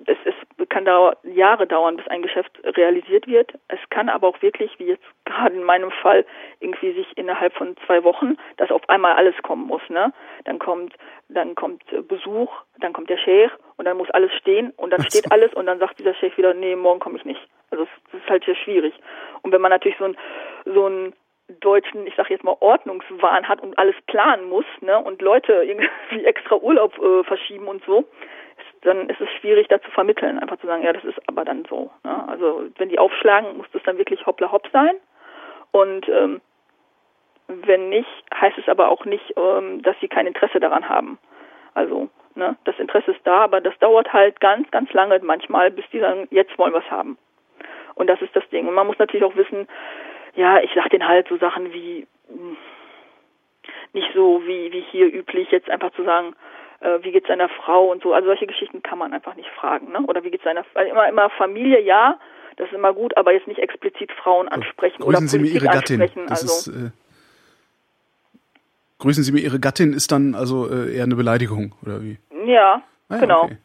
C: es, es kann dauer, Jahre dauern, bis ein Geschäft realisiert wird. Es kann aber auch wirklich, wie jetzt gerade in meinem Fall, irgendwie sich innerhalb von zwei Wochen, dass auf einmal alles kommen muss. Ne? Dann kommt, dann kommt Besuch, dann kommt der Sheikh und dann muss alles stehen und dann steht alles und dann sagt dieser Sheikh wieder, nee, morgen komme ich nicht. Also das ist halt sehr schwierig. Und wenn man natürlich so ein so ein deutschen, ich sag jetzt mal, Ordnungswahn hat und alles planen muss, ne, und Leute irgendwie extra Urlaub äh, verschieben und so, dann ist es schwierig, da zu vermitteln, einfach zu sagen, ja, das ist aber dann so. Ne? Also wenn die aufschlagen, muss das dann wirklich hoppla hopp sein. Und ähm, wenn nicht, heißt es aber auch nicht, ähm, dass sie kein Interesse daran haben. Also ne, das Interesse ist da, aber das dauert halt ganz, ganz lange manchmal, bis die sagen, jetzt wollen wir es haben. Und das ist das Ding. Und man muss natürlich auch wissen, ja, ich sag denen halt so Sachen wie hm, nicht so wie wie hier üblich jetzt einfach zu sagen, äh, wie geht's seiner Frau und so. Also solche Geschichten kann man einfach nicht fragen, ne? Oder wie geht's seiner also immer immer Familie, ja, das ist immer gut, aber jetzt nicht explizit Frauen ansprechen
B: grüßen
C: oder
B: Sie mir Ihre Gattin.
C: Das
B: also, ist, äh, grüßen Sie mir Ihre Gattin ist dann also äh, eher eine Beleidigung oder wie?
C: Ja, ah, ja genau. Okay.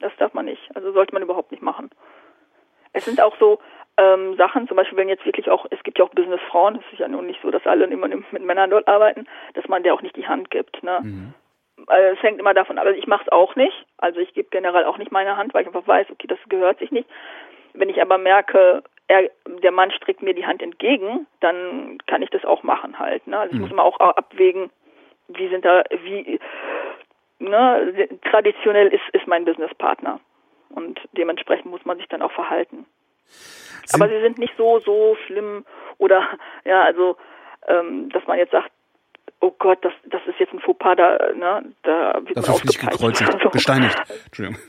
C: Das darf man nicht. Also sollte man überhaupt nicht machen. Es sind auch so ähm, Sachen, zum Beispiel wenn jetzt wirklich auch, es gibt ja auch Businessfrauen, es ist ja nun nicht so, dass alle immer mit Männern dort arbeiten, dass man der auch nicht die Hand gibt. Ne? Mhm. Also es hängt immer davon ab. Also ich mache es auch nicht. Also ich gebe generell auch nicht meine Hand, weil ich einfach weiß, okay, das gehört sich nicht. Wenn ich aber merke, er, der Mann streckt mir die Hand entgegen, dann kann ich das auch machen halt. Ne? Also ich mhm. muss immer auch abwägen, wie sind da, wie ne, traditionell ist, ist mein Businesspartner. Und dementsprechend muss man sich dann auch verhalten. Aber sie sind nicht so, so schlimm oder ja, also ähm, dass man jetzt sagt, oh Gott, das, das ist jetzt ein Fauxpas, da, ne, da wird
B: Dafür man nicht gekreuzigt, so. gesteinigt. Entschuldigung.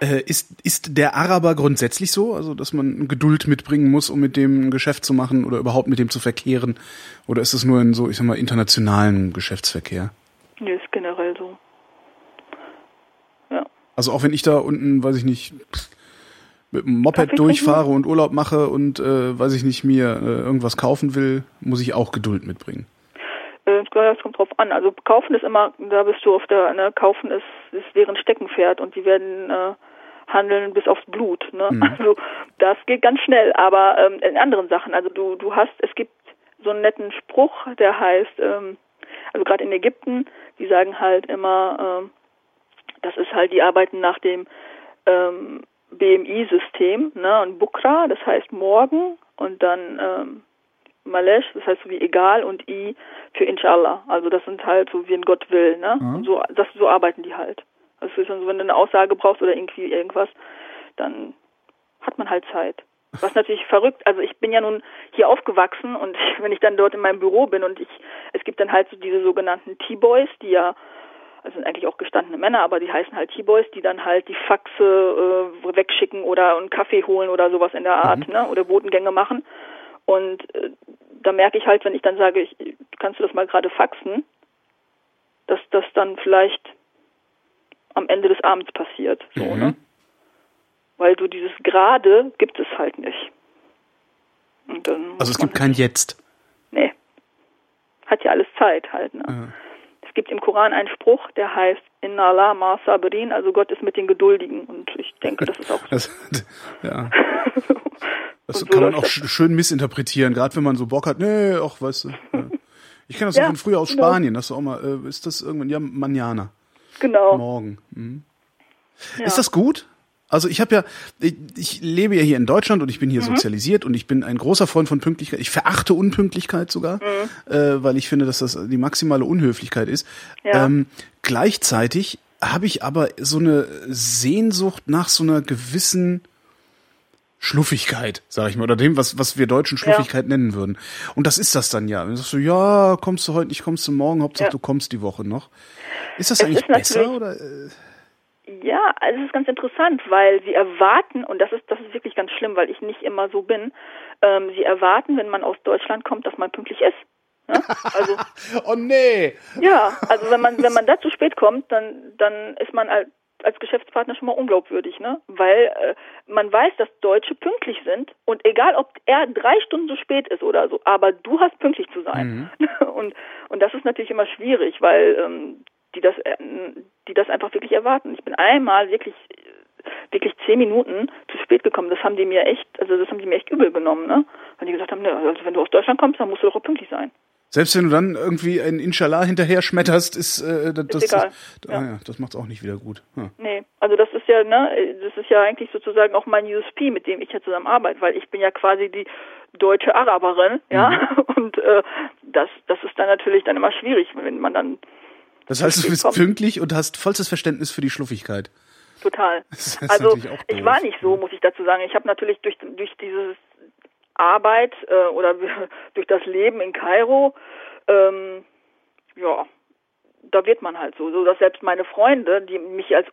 B: Äh, ist, ist der Araber grundsätzlich so, also dass man Geduld mitbringen muss, um mit dem ein Geschäft zu machen oder überhaupt mit dem zu verkehren? Oder ist es nur in so, ich sag mal, internationalen Geschäftsverkehr?
C: Nee, ist generell so.
B: Ja. Also auch wenn ich da unten, weiß ich nicht, mit dem Moped durchfahre und Urlaub mache und äh, weiß ich nicht, mir äh, irgendwas kaufen will, muss ich auch Geduld mitbringen.
C: Äh, das kommt drauf an. Also kaufen ist immer, da bist du auf der, ne, kaufen ist, ist deren Steckenpferd und die werden äh, handeln bis aufs Blut. Ne? Mhm. Also das geht ganz schnell, aber ähm, in anderen Sachen, also du, du hast, es gibt so einen netten Spruch, der heißt, ähm, also gerade in Ägypten, die sagen halt immer, ähm, das ist halt, die arbeiten nach dem ähm, BMI-System, ne, und Bukra, das heißt morgen, und dann ähm, Malesh, das heißt so wie egal und I für Inshallah. Also das sind halt so wie ein Gott will, ne? Mhm. Und so, das, so arbeiten die halt. Also dann so, wenn du eine Aussage brauchst oder irgendwie irgendwas, dann hat man halt Zeit. Was natürlich verrückt, also ich bin ja nun hier aufgewachsen und wenn ich dann dort in meinem Büro bin und ich, es gibt dann halt so diese sogenannten T-Boys, die ja, also sind eigentlich auch gestandene Männer, aber die heißen halt T-Boys, die dann halt die Faxe äh, wegschicken oder einen Kaffee holen oder sowas in der Art, mhm. ne, oder Botengänge machen. Und äh, da merke ich halt, wenn ich dann sage, ich, kannst du das mal gerade faxen, dass das dann vielleicht am Ende des Abends passiert. So, mhm. ne? Weil du dieses gerade gibt es halt nicht.
B: also es gibt kein Jetzt.
C: Nee. Hat ja alles Zeit halt. Ne? Mhm. Es gibt im Koran einen Spruch, der heißt Inna Allah ma sabirin, also Gott ist mit den Geduldigen. Und ich denke, das ist auch. Das,
B: ja. Das so, kann man auch schön missinterpretieren, gerade wenn man so Bock hat, nee, ach, weißt du. Ja. Ich kenne das ja, auch von früher aus genau. Spanien, das ist auch mal, äh, ist das irgendwann, ja, Manjana.
C: Genau.
B: Morgen. Mhm. Ja. Ist das gut? Also ich habe ja, ich, ich, lebe ja hier in Deutschland und ich bin hier mhm. sozialisiert und ich bin ein großer Freund von Pünktlichkeit. Ich verachte Unpünktlichkeit sogar, mhm. äh, weil ich finde, dass das die maximale Unhöflichkeit ist. Ja. Ähm, gleichzeitig habe ich aber so eine Sehnsucht nach so einer gewissen Schluffigkeit, sag ich mal, oder dem, was, was wir Deutschen Schluffigkeit ja. nennen würden. Und das ist das dann ja. Dann sagst du, ja, kommst du heute nicht, kommst du morgen, Hauptsache ja. du kommst die Woche noch. Ist das es eigentlich ist besser oder? Äh?
C: Ja, also es ist ganz interessant, weil sie erwarten, und das ist, das ist wirklich ganz schlimm, weil ich nicht immer so bin, ähm, sie erwarten, wenn man aus Deutschland kommt, dass man pünktlich ist. Ne?
B: Also, oh nee!
C: Ja, also wenn man, wenn man da zu spät kommt, dann, dann ist man halt als Geschäftspartner schon mal unglaubwürdig, ne? Weil äh, man weiß, dass Deutsche pünktlich sind und egal, ob er drei Stunden zu spät ist oder so, aber du hast pünktlich zu sein. Mhm. Und und das ist natürlich immer schwierig, weil ähm, die das äh, die das einfach wirklich erwarten. Ich bin einmal wirklich wirklich zehn Minuten zu spät gekommen. Das haben die mir echt, also das haben die mir echt übel genommen, ne? Weil die gesagt haben, ne, also wenn du aus Deutschland kommst, dann musst du doch auch pünktlich sein.
B: Selbst wenn du dann irgendwie ein Inshallah hinterher schmetterst, ist äh, das,
C: ist egal.
B: Das. Ah, ja, das macht's auch nicht wieder gut. Ja.
C: Nee, also das ist ja, ne, das ist ja eigentlich sozusagen auch mein USP, mit dem ich ja zusammen arbeite, weil ich bin ja quasi die deutsche Araberin, ja, mhm. und äh, das, das ist dann natürlich dann immer schwierig, wenn man dann.
B: Das heißt, du bist pünktlich und hast vollstes Verständnis für die Schluffigkeit.
C: Total. Also ich war nicht so, muss ich dazu sagen. Ich habe natürlich durch durch dieses Arbeit äh, oder durch das Leben in Kairo, ähm, ja, da wird man halt so, so dass selbst meine Freunde, die mich als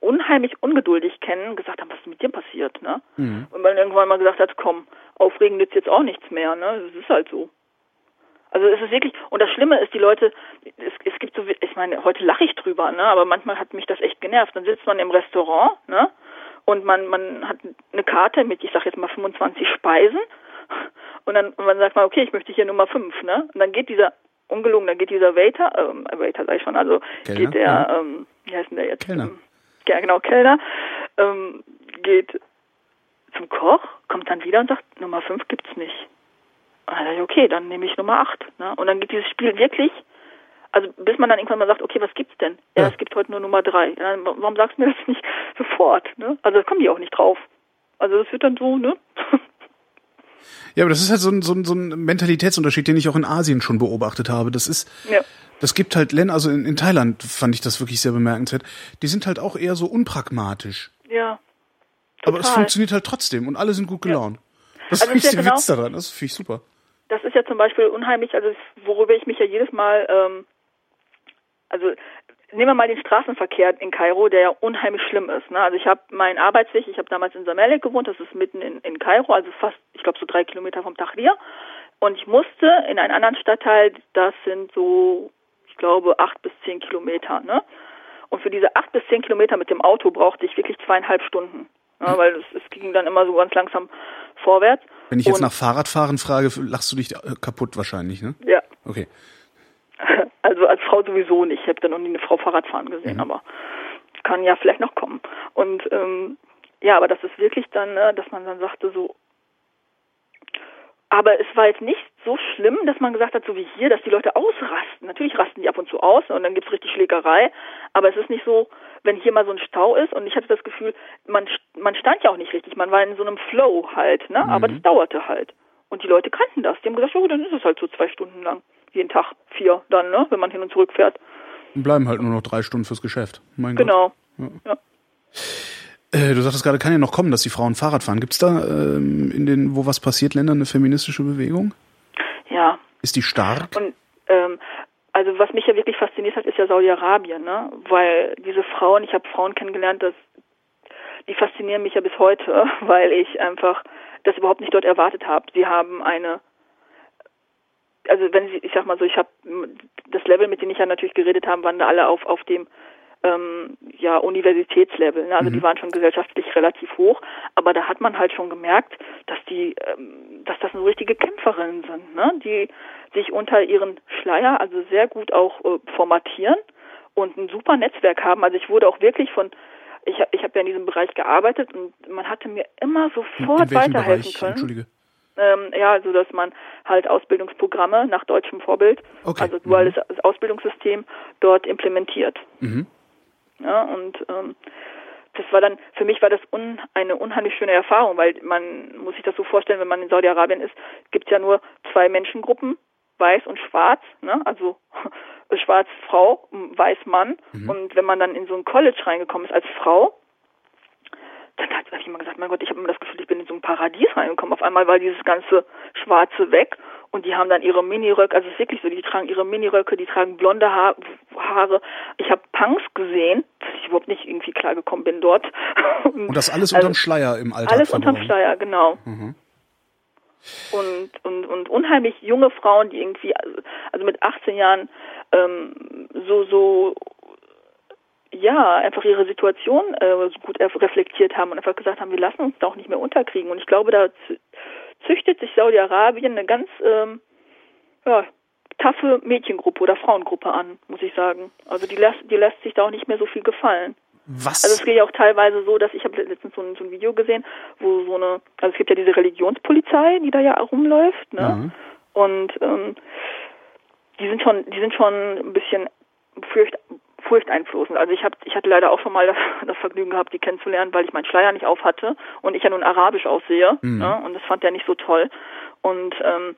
C: unheimlich ungeduldig kennen, gesagt haben, was ist mit dir passiert, ne? Mhm. Und man irgendwann mal gesagt hat, komm, aufregen nützt jetzt auch nichts mehr, ne? Das ist halt so. Also es ist wirklich, und das Schlimme ist, die Leute, es, es gibt so, ich meine, heute lache ich drüber, ne, aber manchmal hat mich das echt genervt. Dann sitzt man im Restaurant, ne, und man, man hat eine Karte mit, ich sag jetzt mal 25 Speisen, und dann, und man sagt mal, okay, ich möchte hier Nummer 5, ne, und dann geht dieser, ungelogen, dann geht dieser Waiter, ähm, Waiter sag ich schon, also Kellner, geht der, ja. ähm, wie heißt denn der jetzt?
B: Kellner.
C: Ähm, ja, genau, Kellner, ähm, geht zum Koch, kommt dann wieder und sagt, Nummer 5 gibt's nicht. Und dann dachte ich, okay, dann nehme ich Nummer 8. Ne? Und dann geht dieses Spiel wirklich, also bis man dann irgendwann mal sagt, okay, was gibt's denn? Ja, ja. es gibt heute nur Nummer 3. Ja, warum sagst du mir das nicht sofort? Ne? Also da kommen die auch nicht drauf. Also das wird dann so, ne?
B: Ja, aber das ist halt so ein, so, ein, so ein Mentalitätsunterschied, den ich auch in Asien schon beobachtet habe. Das ist, ja. das gibt halt Länder, also in, in Thailand fand ich das wirklich sehr bemerkenswert. Die sind halt auch eher so unpragmatisch.
C: Ja.
B: Total. Aber es funktioniert halt trotzdem und alle sind gut gelaunt. Ja. Das also ist ja der genau, Witz daran, das finde ich super
C: das ist ja zum Beispiel unheimlich, also worüber ich mich ja jedes Mal, ähm, also nehmen wir mal den Straßenverkehr in Kairo, der ja unheimlich schlimm ist. Ne? Also ich habe meinen Arbeitsweg, ich habe damals in Samelek gewohnt, das ist mitten in, in Kairo, also fast, ich glaube so drei Kilometer vom Tahrir. Und ich musste in einen anderen Stadtteil, das sind so, ich glaube, acht bis zehn Kilometer. Ne? Und für diese acht bis zehn Kilometer mit dem Auto brauchte ich wirklich zweieinhalb Stunden. Ne? Weil es, es ging dann immer so ganz langsam vorwärts.
B: Wenn ich jetzt und, nach Fahrradfahren frage, lachst du dich kaputt wahrscheinlich, ne?
C: Ja.
B: Okay.
C: Also als Frau sowieso nicht. Ich habe da noch nie eine Frau Fahrradfahren gesehen, mhm. aber kann ja vielleicht noch kommen. Und ähm, ja, aber das ist wirklich dann, ne, dass man dann sagte so, aber es war jetzt nicht so schlimm, dass man gesagt hat, so wie hier, dass die Leute ausrasten. Natürlich rasten die ab und zu aus und dann gibt's richtig Schlägerei, aber es ist nicht so, wenn hier mal so ein Stau ist und ich hatte das Gefühl, man, man stand ja auch nicht richtig, man war in so einem Flow halt, ne? Mhm. aber das dauerte halt. Und die Leute kannten das. Die haben gesagt, oh, dann ist es halt so zwei Stunden lang. Jeden Tag vier dann, ne? wenn man hin und zurück fährt.
B: Und bleiben halt nur noch drei Stunden fürs Geschäft. Mein
C: genau.
B: Gott. Ja. ja. Äh, du sagtest gerade, kann ja noch kommen, dass die Frauen Fahrrad fahren. Gibt es da ähm, in den, wo was passiert, Ländern eine feministische Bewegung?
C: Ja.
B: Ist die stark?
C: Und ähm, also was mich ja wirklich fasziniert hat, ist ja Saudi-Arabien, ne? Weil diese Frauen, ich habe Frauen kennengelernt, das, die faszinieren mich ja bis heute, weil ich einfach das überhaupt nicht dort erwartet habe. Sie haben eine also wenn sie, ich sag mal so, ich habe das Level, mit dem ich ja natürlich geredet habe, waren da alle auf auf dem ähm, ja Universitätslevel. Ne? Also mhm. die waren schon gesellschaftlich relativ hoch, aber da hat man halt schon gemerkt, dass die, ähm, dass das so richtige Kämpferinnen sind, ne? die sich unter ihren Schleier also sehr gut auch äh, formatieren und ein super Netzwerk haben. Also ich wurde auch wirklich von ich habe ich hab ja in diesem Bereich gearbeitet und man hatte mir immer sofort weiterhelfen Bereich? können.
B: Entschuldige.
C: Ähm, ja, also dass man halt Ausbildungsprogramme nach deutschem Vorbild,
B: okay.
C: also duales mhm. Ausbildungssystem dort implementiert.
B: Mhm.
C: Ja, und ähm, das war dann, für mich war das un, eine unheimlich schöne Erfahrung, weil man muss sich das so vorstellen, wenn man in Saudi-Arabien ist, gibt es ja nur zwei Menschengruppen, weiß und schwarz, ne? also schwarz Frau, weiß Mann. Mhm. Und wenn man dann in so ein College reingekommen ist als Frau, dann habe ich immer gesagt, mein Gott, ich habe immer das Gefühl, ich bin in so ein Paradies reingekommen. Auf einmal war dieses ganze Schwarze weg und die haben dann ihre Miniröcke, also es ist wirklich so, die tragen ihre Miniröcke, die tragen blonde ha Haare. Ich habe Punks gesehen, dass ich überhaupt nicht irgendwie klargekommen bin dort.
B: Und, das alles also, unterm Schleier im Alltag
C: Alles verloren. unterm Schleier, genau. Mhm. Und, und, und unheimlich junge Frauen, die irgendwie, also mit 18 Jahren ähm, so, so ja, einfach ihre Situation äh, gut reflektiert haben und einfach gesagt haben, wir lassen uns da auch nicht mehr unterkriegen. Und ich glaube, da züchtet sich Saudi-Arabien eine ganz ähm, ja, taffe Mädchengruppe oder Frauengruppe an, muss ich sagen. Also die lässt, die lässt sich da auch nicht mehr so viel gefallen.
B: Was?
C: Also es geht ja auch teilweise so, dass ich habe letztens so ein, so ein, Video gesehen, wo so eine, also es gibt ja diese Religionspolizei, die da ja rumläuft, ne? Mhm. Und ähm, die sind schon, die sind schon ein bisschen furcht, furchteinflößend. Also ich habe, ich hatte leider auch schon mal das, das, Vergnügen gehabt, die kennenzulernen, weil ich meinen Schleier nicht auf hatte und ich ja nun arabisch aussehe, mhm. ne? Und das fand er nicht so toll. Und ähm,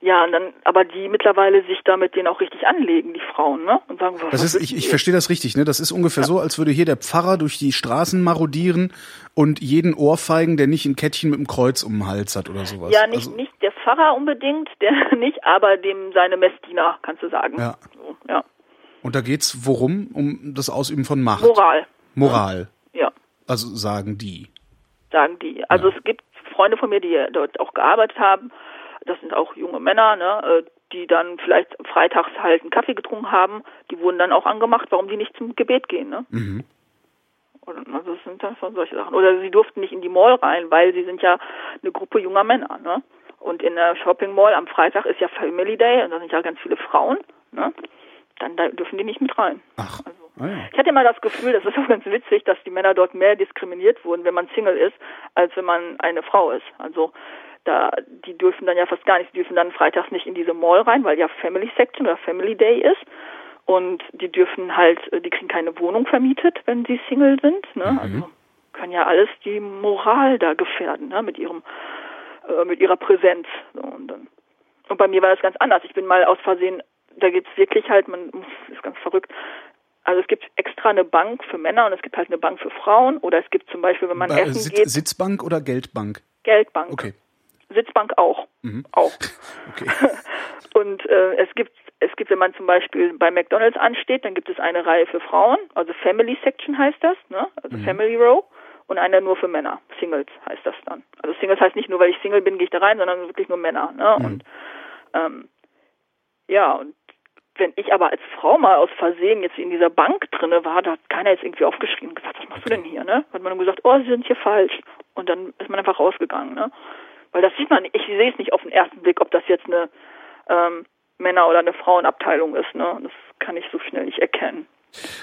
C: ja, und dann, aber die mittlerweile sich da mit denen auch richtig anlegen, die Frauen, ne? Und sagen, was
B: das ist, ich, ich verstehe das richtig, ne? Das ist ungefähr ja. so, als würde hier der Pfarrer durch die Straßen marodieren und jeden Ohrfeigen, der nicht ein Kettchen mit dem Kreuz um den Hals hat oder sowas.
C: Ja, nicht, also, nicht der Pfarrer unbedingt, der nicht, aber dem seine Messdiener, kannst du sagen.
B: Ja.
C: So, ja.
B: Und da geht's worum? Um das Ausüben von Macht.
C: Moral.
B: Moral.
C: Ja.
B: Also sagen die.
C: Sagen die. Also ja. es gibt Freunde von mir, die dort auch gearbeitet haben das sind auch junge Männer, ne, äh, die dann vielleicht freitags halt einen Kaffee getrunken haben, die wurden dann auch angemacht, warum die nicht zum Gebet gehen, ne? Mhm. Also das sind dann schon solche Sachen. Oder sie durften nicht in die Mall rein, weil sie sind ja eine Gruppe junger Männer, ne? Und in der Shopping Mall am Freitag ist ja Family Day und da sind ja ganz viele Frauen, ne? Dann da dürfen die nicht mit rein.
B: Ach.
C: Also,
B: ah ja.
C: Ich hatte immer das Gefühl, das ist auch ganz witzig, dass die Männer dort mehr diskriminiert wurden, wenn man Single ist, als wenn man eine Frau ist. Also da, die dürfen dann ja fast gar nicht, die dürfen dann freitags nicht in diese Mall rein, weil ja Family Section oder Family Day ist. Und die dürfen halt, die kriegen keine Wohnung vermietet, wenn sie Single sind. Ne? Mhm. Also können ja alles die Moral da gefährden, ne? mit ihrem, äh, mit ihrer Präsenz. So, und, dann, und bei mir war das ganz anders. Ich bin mal aus Versehen, da gibt's wirklich halt, man muss, ist ganz verrückt, also es gibt extra eine Bank für Männer und es gibt halt eine Bank für Frauen oder es gibt zum Beispiel, wenn man Bei, essen
B: Sitz,
C: geht.
B: Sitzbank oder Geldbank?
C: Geldbank.
B: Okay.
C: Sitzbank auch.
B: Mhm.
C: Auch.
B: Okay.
C: Und äh, es gibt es gibt, wenn man zum Beispiel bei McDonalds ansteht, dann gibt es eine Reihe für Frauen, also Family Section heißt das, ne? Also mhm. Family Row und eine nur für Männer. Singles heißt das dann. Also Singles heißt nicht nur, weil ich Single bin, gehe ich da rein, sondern wirklich nur Männer, ne? Mhm. Und ähm, ja, und wenn ich aber als Frau mal aus Versehen jetzt in dieser Bank drinne war, da hat keiner jetzt irgendwie aufgeschrieben und gesagt, was machst du denn hier, ne? Hat man dann gesagt, oh, sie sind hier falsch. Und dann ist man einfach rausgegangen, ne? Weil das sieht man, ich sehe es nicht auf den ersten Blick, ob das jetzt eine ähm, Männer- oder eine Frauenabteilung ist. Ne? Das kann ich so schnell nicht erkennen.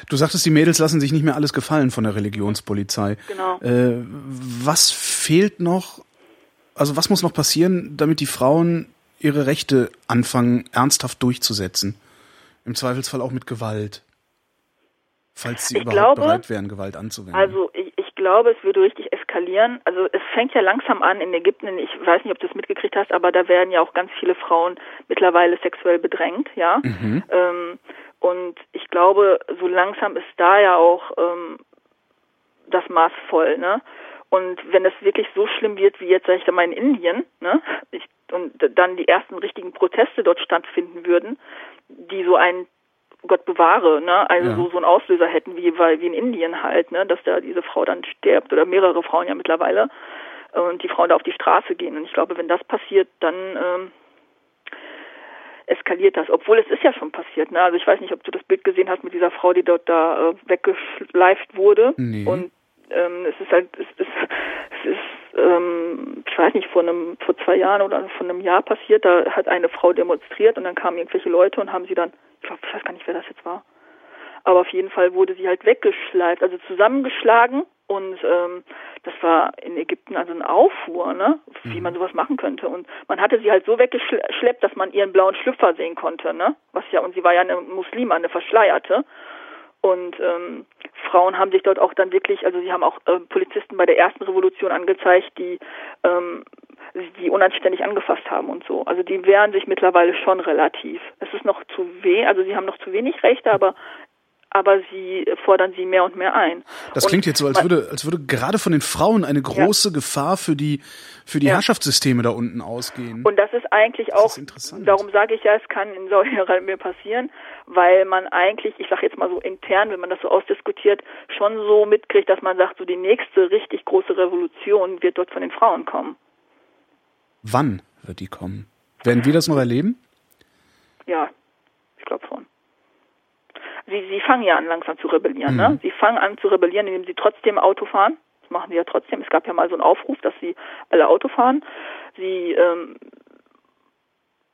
B: Du sagtest, die Mädels lassen sich nicht mehr alles gefallen von der Religionspolizei.
C: Genau.
B: Äh, was fehlt noch, also was muss noch passieren, damit die Frauen ihre Rechte anfangen, ernsthaft durchzusetzen? Im Zweifelsfall auch mit Gewalt. Falls sie
C: ich
B: überhaupt
C: glaube,
B: bereit wären, Gewalt anzuwenden.
C: Also ich, ich glaube, es würde richtig eskalieren. Also es fängt ja langsam an in Ägypten. Ich weiß nicht, ob du es mitgekriegt hast, aber da werden ja auch ganz viele Frauen mittlerweile sexuell bedrängt, ja.
B: Mhm.
C: Ähm, und ich glaube, so langsam ist da ja auch ähm, das Maß voll, ne? Und wenn es wirklich so schlimm wird wie jetzt, sag ich mal, in Indien, ne? Ich, und dann die ersten richtigen Proteste dort stattfinden würden, die so einen Gott bewahre, ne? Also ja. so, so einen Auslöser hätten wie, wie in Indien halt, ne? Dass da diese Frau dann stirbt oder mehrere Frauen ja mittlerweile und die Frauen da auf die Straße gehen. Und ich glaube, wenn das passiert, dann ähm, eskaliert das. Obwohl es ist ja schon passiert, ne? Also ich weiß nicht, ob du das Bild gesehen hast mit dieser Frau, die dort da äh, weggeschleift wurde.
B: Nee.
C: Und ähm, es ist halt, es ist, es ist ähm, ich weiß nicht, vor einem, vor zwei Jahren oder vor einem Jahr passiert, da hat eine Frau demonstriert und dann kamen irgendwelche Leute und haben sie dann ich glaube, ich weiß gar nicht, wer das jetzt war. Aber auf jeden Fall wurde sie halt weggeschleift, also zusammengeschlagen und ähm, das war in Ägypten also eine Aufruhr, ne, wie mhm. man sowas machen könnte. Und man hatte sie halt so weggeschleppt, dass man ihren blauen Schlüpfer sehen konnte, ne? Was ja, und sie war ja eine Muslima, eine Verschleierte. Und ähm, Frauen haben sich dort auch dann wirklich, also sie haben auch äh, Polizisten bei der ersten Revolution angezeigt, die ähm, die unanständig angefasst haben und so. Also die wehren sich mittlerweile schon relativ. Es ist noch zu weh, also sie haben noch zu wenig Rechte, aber aber sie fordern sie mehr und mehr ein.
B: Das klingt jetzt so, als würde, als würde gerade von den Frauen eine große ja. Gefahr für die, für die ja. Herrschaftssysteme da unten ausgehen.
C: Und das ist eigentlich das auch, ist darum sage ich ja, es kann in Saudi-Arabien passieren, weil man eigentlich, ich sage jetzt mal so intern, wenn man das so ausdiskutiert, schon so mitkriegt, dass man sagt, so die nächste richtig große Revolution wird dort von den Frauen kommen.
B: Wann wird die kommen? Werden wir das noch erleben?
C: Ja, ich glaube schon. sie, sie fangen ja an langsam zu rebellieren, ne?
B: Mhm.
C: Sie fangen an zu rebellieren, indem sie trotzdem Auto fahren. Das machen sie ja trotzdem. Es gab ja mal so einen Aufruf, dass sie alle Auto fahren. Sie ähm,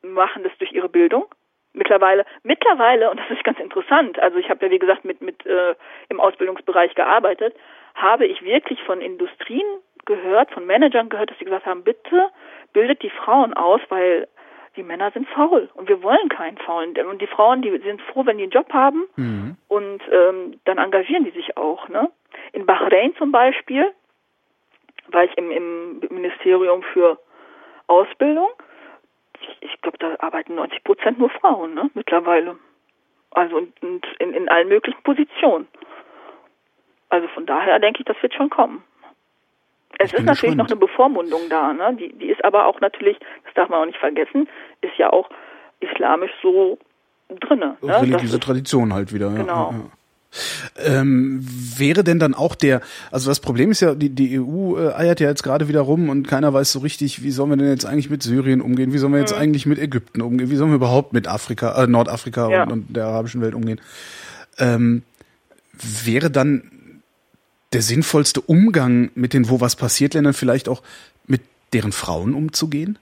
C: machen das durch ihre Bildung. Mittlerweile, mittlerweile, und das ist ganz interessant, also ich habe ja wie gesagt mit, mit äh, im Ausbildungsbereich gearbeitet, habe ich wirklich von Industrien gehört, von Managern gehört, dass sie gesagt haben, bitte bildet die Frauen aus, weil die Männer sind faul und wir wollen keinen faulen. Und die Frauen, die sind froh, wenn die einen Job haben
B: Mhm.
C: und ähm, dann engagieren die sich auch. Ne? In Bahrain zum Beispiel war ich im, im Ministerium für Ausbildung. Ich, ich glaube, da arbeiten 90 Prozent nur Frauen ne? mittlerweile. Also und, und in, in allen möglichen Positionen. Also von daher denke ich, das wird schon kommen. Es ist natürlich
B: gespannt.
C: noch eine Bevormundung da, ne? Die, die ist aber auch natürlich, das darf man auch nicht vergessen, ist ja auch islamisch so drinne. Ne?
B: Religiöse
C: ist,
B: Tradition halt wieder.
C: Genau.
B: Ja, ja. Ähm, wäre denn dann auch der, also das Problem ist ja, die, die EU äh, eiert ja jetzt gerade wieder rum und keiner weiß so richtig, wie sollen wir denn jetzt eigentlich mit Syrien umgehen, wie sollen wir jetzt
C: Mhm.
B: eigentlich mit Ägypten umgehen, wie sollen wir überhaupt mit Afrika, äh, Nordafrika
C: Ja.
B: und, und der arabischen Welt umgehen. Ähm, wäre dann der sinnvollste Umgang mit den wo was passiert Ländern vielleicht auch mit deren Frauen umzugehen?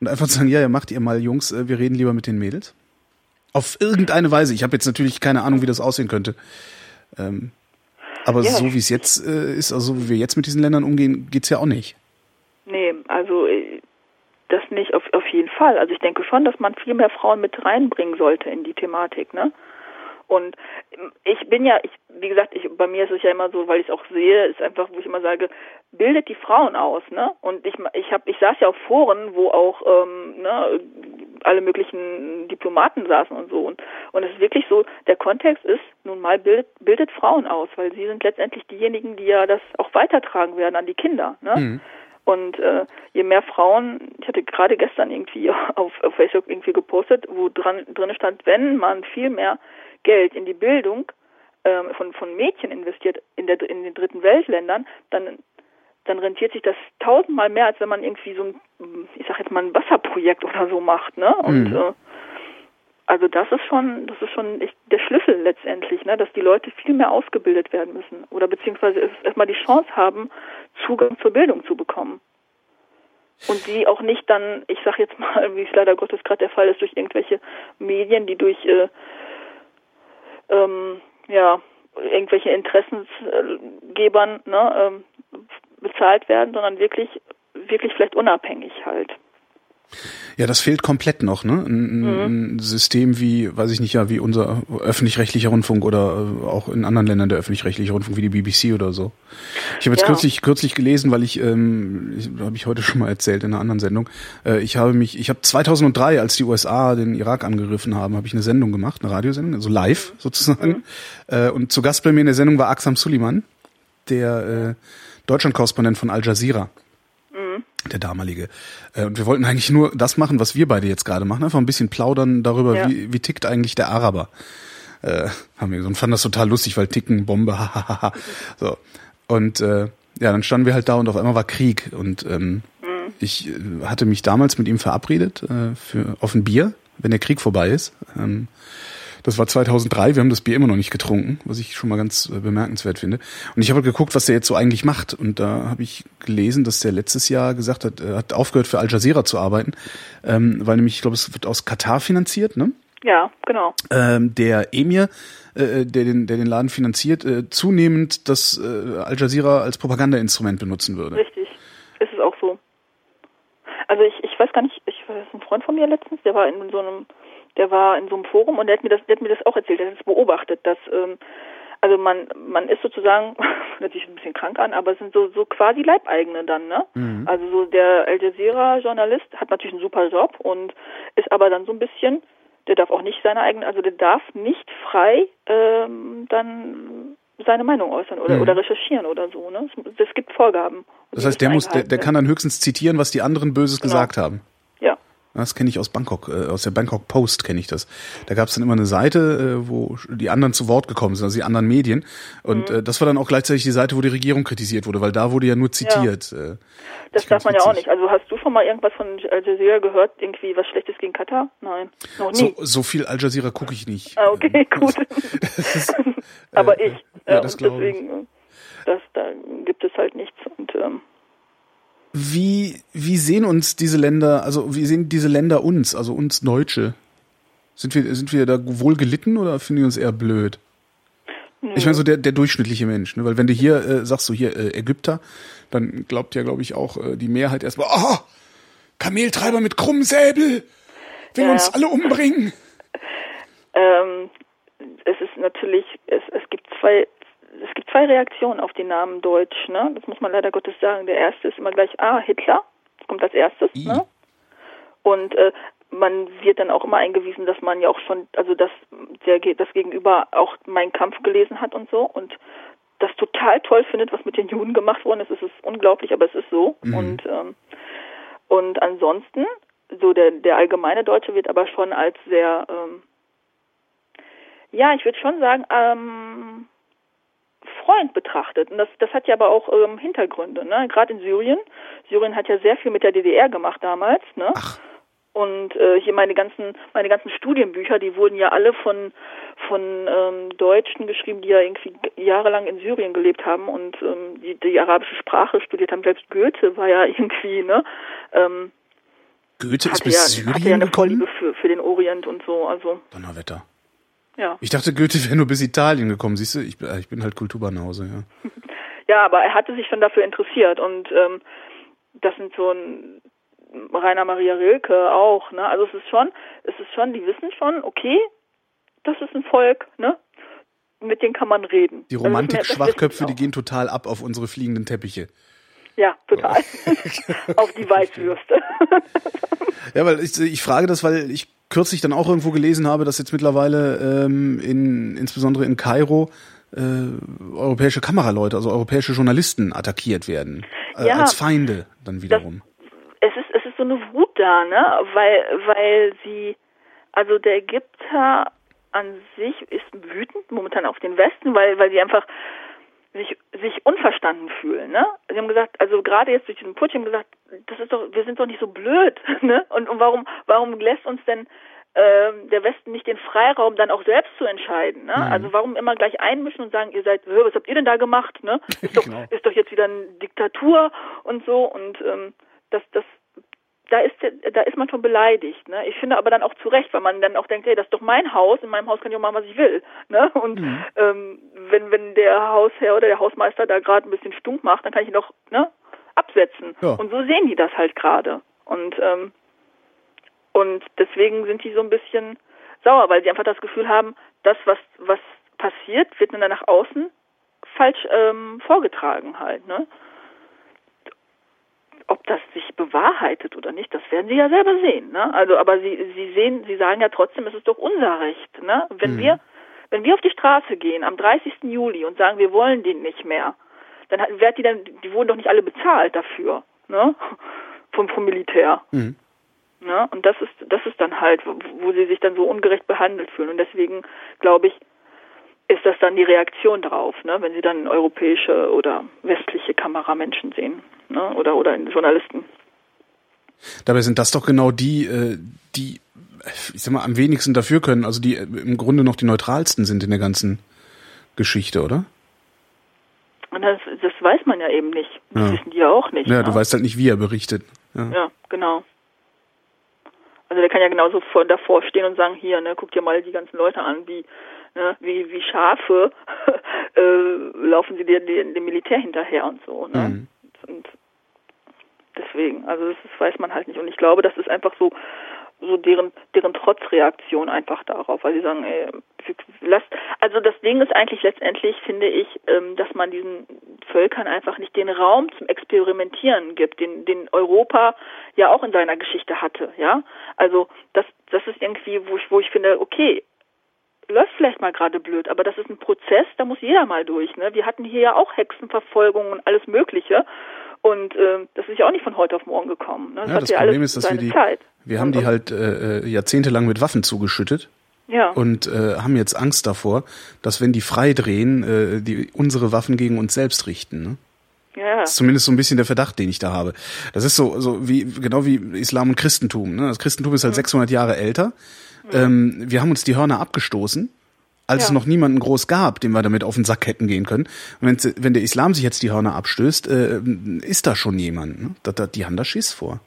B: Und einfach zu sagen, ja, ja, macht ihr mal, Jungs, äh, wir reden lieber mit den Mädels? Auf irgendeine Weise. Ich habe jetzt natürlich keine Ahnung, wie das aussehen könnte. Ähm, aber
C: Ja.
B: so wie es jetzt äh, ist, also wie wir jetzt mit diesen Ländern umgehen, geht's ja auch nicht.
C: nee, also äh, das nicht auf, auf jeden Fall. Also ich denke schon, dass man viel mehr Frauen mit reinbringen sollte in die Thematik, ne? Und ich bin ja, ich, wie gesagt, ich, bei mir ist es ja immer so, weil ich es auch sehe, ist einfach, wo ich immer sage, bildet die Frauen aus, ne? Und ich, ich habe, ich saß ja auf Foren, wo auch ähm, ne, alle möglichen Diplomaten saßen und so. Und und es ist wirklich so, der Kontext ist nun mal bildet, bildet Frauen aus, weil sie sind letztendlich diejenigen, die ja das auch weitertragen werden an die Kinder, ne?
B: Mhm.
C: Und äh, je mehr Frauen, ich hatte gerade gestern irgendwie auf, auf Facebook irgendwie gepostet, wo dran drin stand, wenn man viel mehr Geld in die Bildung ähm, von von Mädchen investiert in der in den dritten Weltländern, dann dann rentiert sich das tausendmal mehr, als wenn man irgendwie so ein, ich sag jetzt mal ein Wasserprojekt oder so macht, ne? Und
B: Mhm.
C: äh, also das ist schon, das ist schon echt der Schlüssel letztendlich, ne, dass die Leute viel mehr ausgebildet werden müssen oder beziehungsweise erstmal die Chance haben, Zugang zur Bildung zu bekommen. Und die auch nicht dann, ich sag jetzt mal, wie es leider Gottes gerade der Fall ist, durch irgendwelche Medien, die durch äh, ähm, ja, irgendwelche Interessensgebern ne, ähm, bezahlt werden, sondern wirklich, wirklich vielleicht unabhängig halt.
B: Ja, das fehlt komplett noch, ne? Ein,
C: Mhm.
B: ein System wie, weiß ich nicht, ja, wie unser öffentlich-rechtlicher Rundfunk oder äh, auch in anderen Ländern der öffentlich-rechtliche Rundfunk wie die BBC oder so. Ich habe jetzt
C: Ja.
B: kürzlich kürzlich gelesen, weil ich, ähm, habe ich heute schon mal erzählt in einer anderen Sendung. Äh, ich habe mich, ich habe 2003, als die USA den Irak angegriffen haben, habe ich eine Sendung gemacht, eine Radiosendung, also live sozusagen. Äh, und zu Gast bei mir in der Sendung war Aksam Suleiman, der äh, Deutschland-Korrespondent von Al Jazeera der damalige. Äh, Und wir wollten eigentlich nur das machen, was wir beide jetzt gerade machen, einfach ein bisschen plaudern darüber,
C: Ja.
B: wie, wie tickt eigentlich der Araber. Äh, haben wir gesagt und fanden das total lustig, weil Ticken, Bombe, hahaha. so. Und äh, ja, dann standen wir halt da und auf einmal war Krieg. Und ähm, ich äh, hatte mich damals mit ihm verabredet äh, für auf ein Bier, wenn der Krieg vorbei ist. Ähm, das war 2003, wir haben das Bier immer noch nicht getrunken, was ich schon mal ganz äh, bemerkenswert finde. Und ich habe halt geguckt, was der jetzt so eigentlich macht. Und da habe ich gelesen, dass der letztes Jahr gesagt hat, er hat aufgehört für Al Jazeera zu arbeiten, ähm, weil nämlich, ich glaube, es wird aus Katar finanziert, ne?
C: Ja, genau.
B: ähm, der Emir, äh, der, den, der den Laden finanziert, äh, zunehmend das äh, Al Jazeera als Propagandainstrument benutzen würde.
C: Richtig. Ist es auch so. Also ich, ich weiß gar nicht, ich ein Freund von mir letztens, der war in so einem, der war in so einem Forum und der hat mir das, der hat mir das auch erzählt, der hat es beobachtet, dass ähm, also man man ist sozusagen hört sich ein bisschen krank an, aber es sind so so quasi Leibeigene dann, ne?
B: Mhm.
C: Also so der Al Jazeera Journalist hat natürlich einen super Job und ist aber dann so ein bisschen der darf auch nicht seine eigene, also der darf nicht frei ähm, dann seine Meinung äußern oder,
B: Mhm.
C: oder recherchieren oder so. Ne? Es, es gibt Vorgaben.
B: Das heißt, der muss, der, der kann dann höchstens zitieren, was die anderen Böses
C: Genau.
B: gesagt haben.
C: Ja,
B: Das kenne ich aus Bangkok, äh, aus der Bangkok Post kenne ich das. Da gab es dann immer eine Seite, äh, wo die anderen zu Wort gekommen sind, also die anderen Medien. Und
C: Mhm.
B: äh, das war dann auch gleichzeitig die Seite, wo die Regierung kritisiert wurde, weil da wurde ja nur zitiert. Äh,
C: das darf man ja auch
B: witzig.
C: nicht. Also hast du schon mal irgendwas von Al Jazeera gehört? Irgendwie was Schlechtes gegen Katar? Nein, noch nie.
B: So, so viel Al Jazeera gucke ich nicht.
C: Ah, okay, gut.
B: ist,
C: Aber
B: äh,
C: ich.
B: ja,
C: Ja,
B: das glaube ich.
C: deswegen, äh, das, da gibt es halt nichts. Und ähm,
B: Wie, wie sehen uns diese Länder, also wie sehen diese Länder uns, also uns Deutsche? Sind wir, sind wir da wohl gelitten oder finden die uns eher blöd? Ich meine, so der, der durchschnittliche Mensch, ne? weil wenn du hier äh, sagst, so hier äh, Ägypter, dann glaubt ja, glaube ich, auch äh, die Mehrheit erstmal, ah, Kameltreiber mit krummem Säbel, will
C: Ja,
B: uns alle umbringen.
C: ähm, es ist natürlich, es, es gibt zwei es gibt zwei Reaktionen auf den Namen Deutsch, ne? Das muss man leider Gottes sagen. Der erste ist immer gleich, ah, Hitler, das kommt als erstes,
B: I.
C: ne? Und äh, man wird dann auch immer eingewiesen, dass man ja auch schon, also dass der das Gegenüber auch Mein Kampf gelesen hat und so und das total toll findet, was mit den Juden gemacht worden ist. Es ist unglaublich, aber es ist so. Und ähm, und ansonsten, so der der allgemeine Deutsche wird aber schon als sehr, ähm, ja, ich würde schon sagen, ähm, Freund betrachtet. Und das, das hat ja aber auch ähm, Hintergründe, ne? Gerade in Syrien. Syrien hat ja sehr viel mit der DDR gemacht damals, ne?
B: Ach.
C: Und äh, hier meine ganzen meine ganzen Studienbücher, die wurden ja alle von von ähm, Deutschen geschrieben, die ja irgendwie jahrelang in Syrien gelebt haben und ähm, die, die arabische Sprache studiert haben. Selbst Goethe war ja irgendwie, ne? Ähm,
B: Goethe ist bis
C: ja, hatte ja
B: Syrien
C: eine
B: gekommen?
C: Für, für den Orient und so. Also
B: Donnerwetter.
C: Ja.
B: Ich dachte, Goethe wäre nur bis Italien gekommen. Siehst du, ich, bin- äh, ich bin halt Kulturbanause, ja.
C: Ja, aber er hatte sich schon dafür interessiert und ähm, das sind so ein Rainer Maria Rilke auch, ne? Also es ist schon, es ist schon, die wissen schon, okay, das ist ein Volk, ne? Mit denen kann man reden.
B: Die
C: wissen
B: Romantik-Schwachköpfe, die
C: auch.
B: gehen total ab auf unsere fliegenden Teppiche.
C: Ja, total. Auf die Weißwürste.
B: Ja, weil ich, ich frage das, weil ich kürzlich dann auch irgendwo gelesen habe, dass jetzt mittlerweile ähm, in, insbesondere in Kairo äh, europäische Kameraleute, also europäische Journalisten attackiert werden. Äh,
C: Ja.
B: als Feinde dann wiederum.
C: es ist es ist so eine Wut da, ne? Weil weil sie also der Ägypter an sich ist wütend momentan auf den Westen, weil weil sie einfach sich sich unverstanden fühlen, ne? Sie haben gesagt, also gerade jetzt durch den Putsch haben gesagt, das ist doch wir sind doch nicht so blöd, ne? Und, und warum warum lässt uns denn ähm, der Westen nicht den Freiraum, dann auch selbst zu entscheiden. Ne? Also warum immer gleich einmischen und sagen, ihr seid, "Hö, was habt ihr denn da gemacht? Ne? Ist doch,
B: Genau.
C: ist doch jetzt wieder eine Diktatur und so und ähm, das, das, da ist, da ist man schon beleidigt. Ne? Ich finde aber dann auch zu Recht, weil man dann auch denkt, hey, das ist doch mein Haus, in meinem Haus kann ich auch machen, was ich will. Ne? Und ähm, wenn, wenn der Hausherr oder der Hausmeister da gerade ein bisschen stunk macht, dann kann ich ihn doch ne, absetzen.
B: Ja.
C: Und so sehen die das halt gerade. Und ähm, und deswegen sind die so ein bisschen sauer, weil sie einfach das Gefühl haben, das, was, was passiert, wird dann nach außen falsch ähm, vorgetragen halt, ne? Ob das sich bewahrheitet oder nicht, das werden sie ja selber sehen, ne? Also, aber sie, sie sehen, sie sagen ja trotzdem, es ist doch unser Recht, ne? Wenn wir, wenn wir auf die Straße gehen am 30. Juli und sagen, wir wollen den nicht mehr, dann wird die dann, die wurden doch nicht alle bezahlt dafür, ne? Vom, vom Militär.
B: Mhm.
C: Ne? Und das ist, das ist dann halt, wo, wo sie sich dann so ungerecht behandelt fühlen. Und deswegen, glaube ich, ist das dann die Reaktion darauf, ne? wenn sie dann europäische oder westliche Kameramenschen sehen ne? oder, oder Journalisten.
B: Dabei sind das doch genau die, äh, die, ich sag mal, am wenigsten dafür können, also die äh, im Grunde noch die neutralsten sind in der ganzen Geschichte, oder?
C: Und das, das weiß man ja eben nicht. Das
B: Ja.
C: wissen die ja auch nicht.
B: Ja,
C: ne?
B: du weißt halt nicht, wie er berichtet. Ja.
C: Ja, genau. Also der kann ja genauso vor, davor stehen und sagen, hier, ne, guck dir mal die ganzen Leute an, wie, ne, wie, wie Schafe äh, laufen sie dir dem, dem Militär hinterher und so, ne?
B: Mhm.
C: Und deswegen, also das, das weiß man halt nicht. Und ich glaube, das ist einfach so, so deren, deren Trotzreaktion einfach darauf, weil sie sagen, ey, lasst, also das Ding ist eigentlich letztendlich, finde ich, ähm, dass man diesen Völkern einfach nicht den Raum zum Experimentieren gibt, den, den Europa ja auch in seiner Geschichte hatte, ja. Also das, das ist irgendwie, wo ich, wo ich finde, okay, läuft vielleicht mal gerade blöd, aber das ist ein Prozess, da muss jeder mal durch. Ne? Wir hatten hier ja auch Hexenverfolgung und alles Mögliche. Und ähm, das ist ja auch nicht von heute auf morgen gekommen. Ne? Das
B: Ja, das
C: ja
B: Problem ist, dass wir die,
C: Zeit.
B: wir haben die halt äh, äh, jahrzehntelang mit Waffen zugeschüttet
C: ja.
B: und äh, haben jetzt Angst davor, dass wenn die frei drehen, äh, die unsere Waffen gegen uns selbst richten. Ne?
C: Ja.
B: Das ist zumindest so ein bisschen der Verdacht, den ich da habe. Das ist so, so wie, genau wie Islam und Christentum. Ne? Das Christentum ist halt mhm. 600 Jahre älter. Ähm, wir haben uns die Hörner abgestoßen, als ja. es noch niemanden groß gab, dem wir damit auf den Sack hätten gehen können. Und wenn, wenn der Islam sich jetzt die Hörner abstößt, äh, ist da schon jemand. Ne? Da, da, die haben da Schiss vor.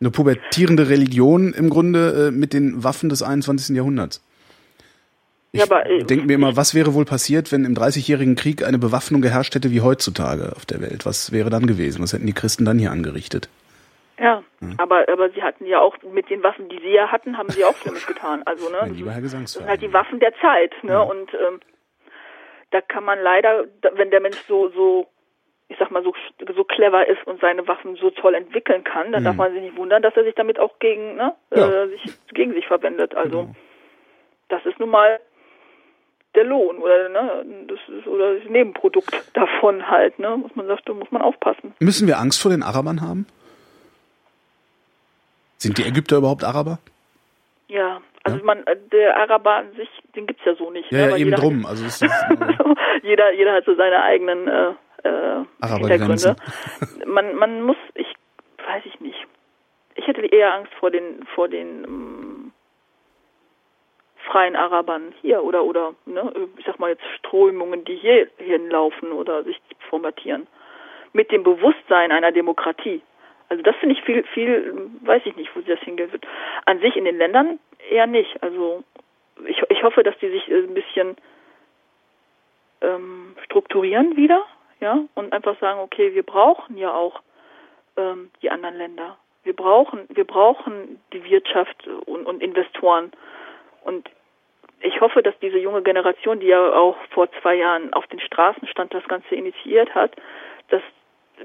B: Eine pubertierende Religion im Grunde äh, mit den Waffen des 21. Jahrhunderts. Ich ja, äh, denke mir immer, was wäre wohl passiert, wenn im Dreißigjährigen Krieg eine Bewaffnung geherrscht hätte wie heutzutage auf der Welt? Was wäre dann gewesen? Was hätten die Christen dann hier angerichtet?
C: Ja, hm. aber, aber sie hatten ja auch, mit den Waffen, die sie ja hatten, haben sie auch Schlimmes getan. Also, ne?
B: Mein lieber Herr
C: das sind halt die Waffen der Zeit, ne? Ja. Und ähm, da kann man leider, wenn der Mensch so, so, ich sag mal, so, so clever ist und seine Waffen so toll entwickeln kann, dann mhm. darf man sich nicht wundern, dass er sich damit auch gegen, ne, ja. äh, sich, gegen sich verwendet. Also, genau. das ist nun mal der Lohn oder ne, das ist oder das Nebenprodukt davon halt, ne? Muss man sagt, da muss man aufpassen.
B: Müssen wir Angst vor den Arabern haben? Sind die Ägypter überhaupt Araber?
C: Ja, also ja? man der Araber an sich, den gibt's ja so nicht.
B: Ja, ne? ja eben drum. Also ist das,
C: jeder, jeder hat so seine eigenen äh, äh, Hintergründe. man, man muss, ich weiß ich nicht. Ich hätte eher Angst vor den vor den ähm, freien Arabern hier oder oder ne, ich sag mal jetzt Strömungen, die hier hinlaufen oder sich formatieren. Mit dem Bewusstsein einer Demokratie. Also das finde ich viel, viel, weiß ich nicht, wo sie das hingehen wird. An sich in den Ländern eher nicht. Also ich, ich hoffe, dass die sich äh, ein bisschen ähm, strukturieren wieder, ja, und einfach sagen, okay, wir brauchen ja auch ähm, die anderen Länder. Wir brauchen, wir brauchen die Wirtschaft und, und Investoren. Und ich hoffe, dass diese junge Generation, die ja auch vor zwei Jahren auf den Straßen stand, das Ganze initiiert hat, dass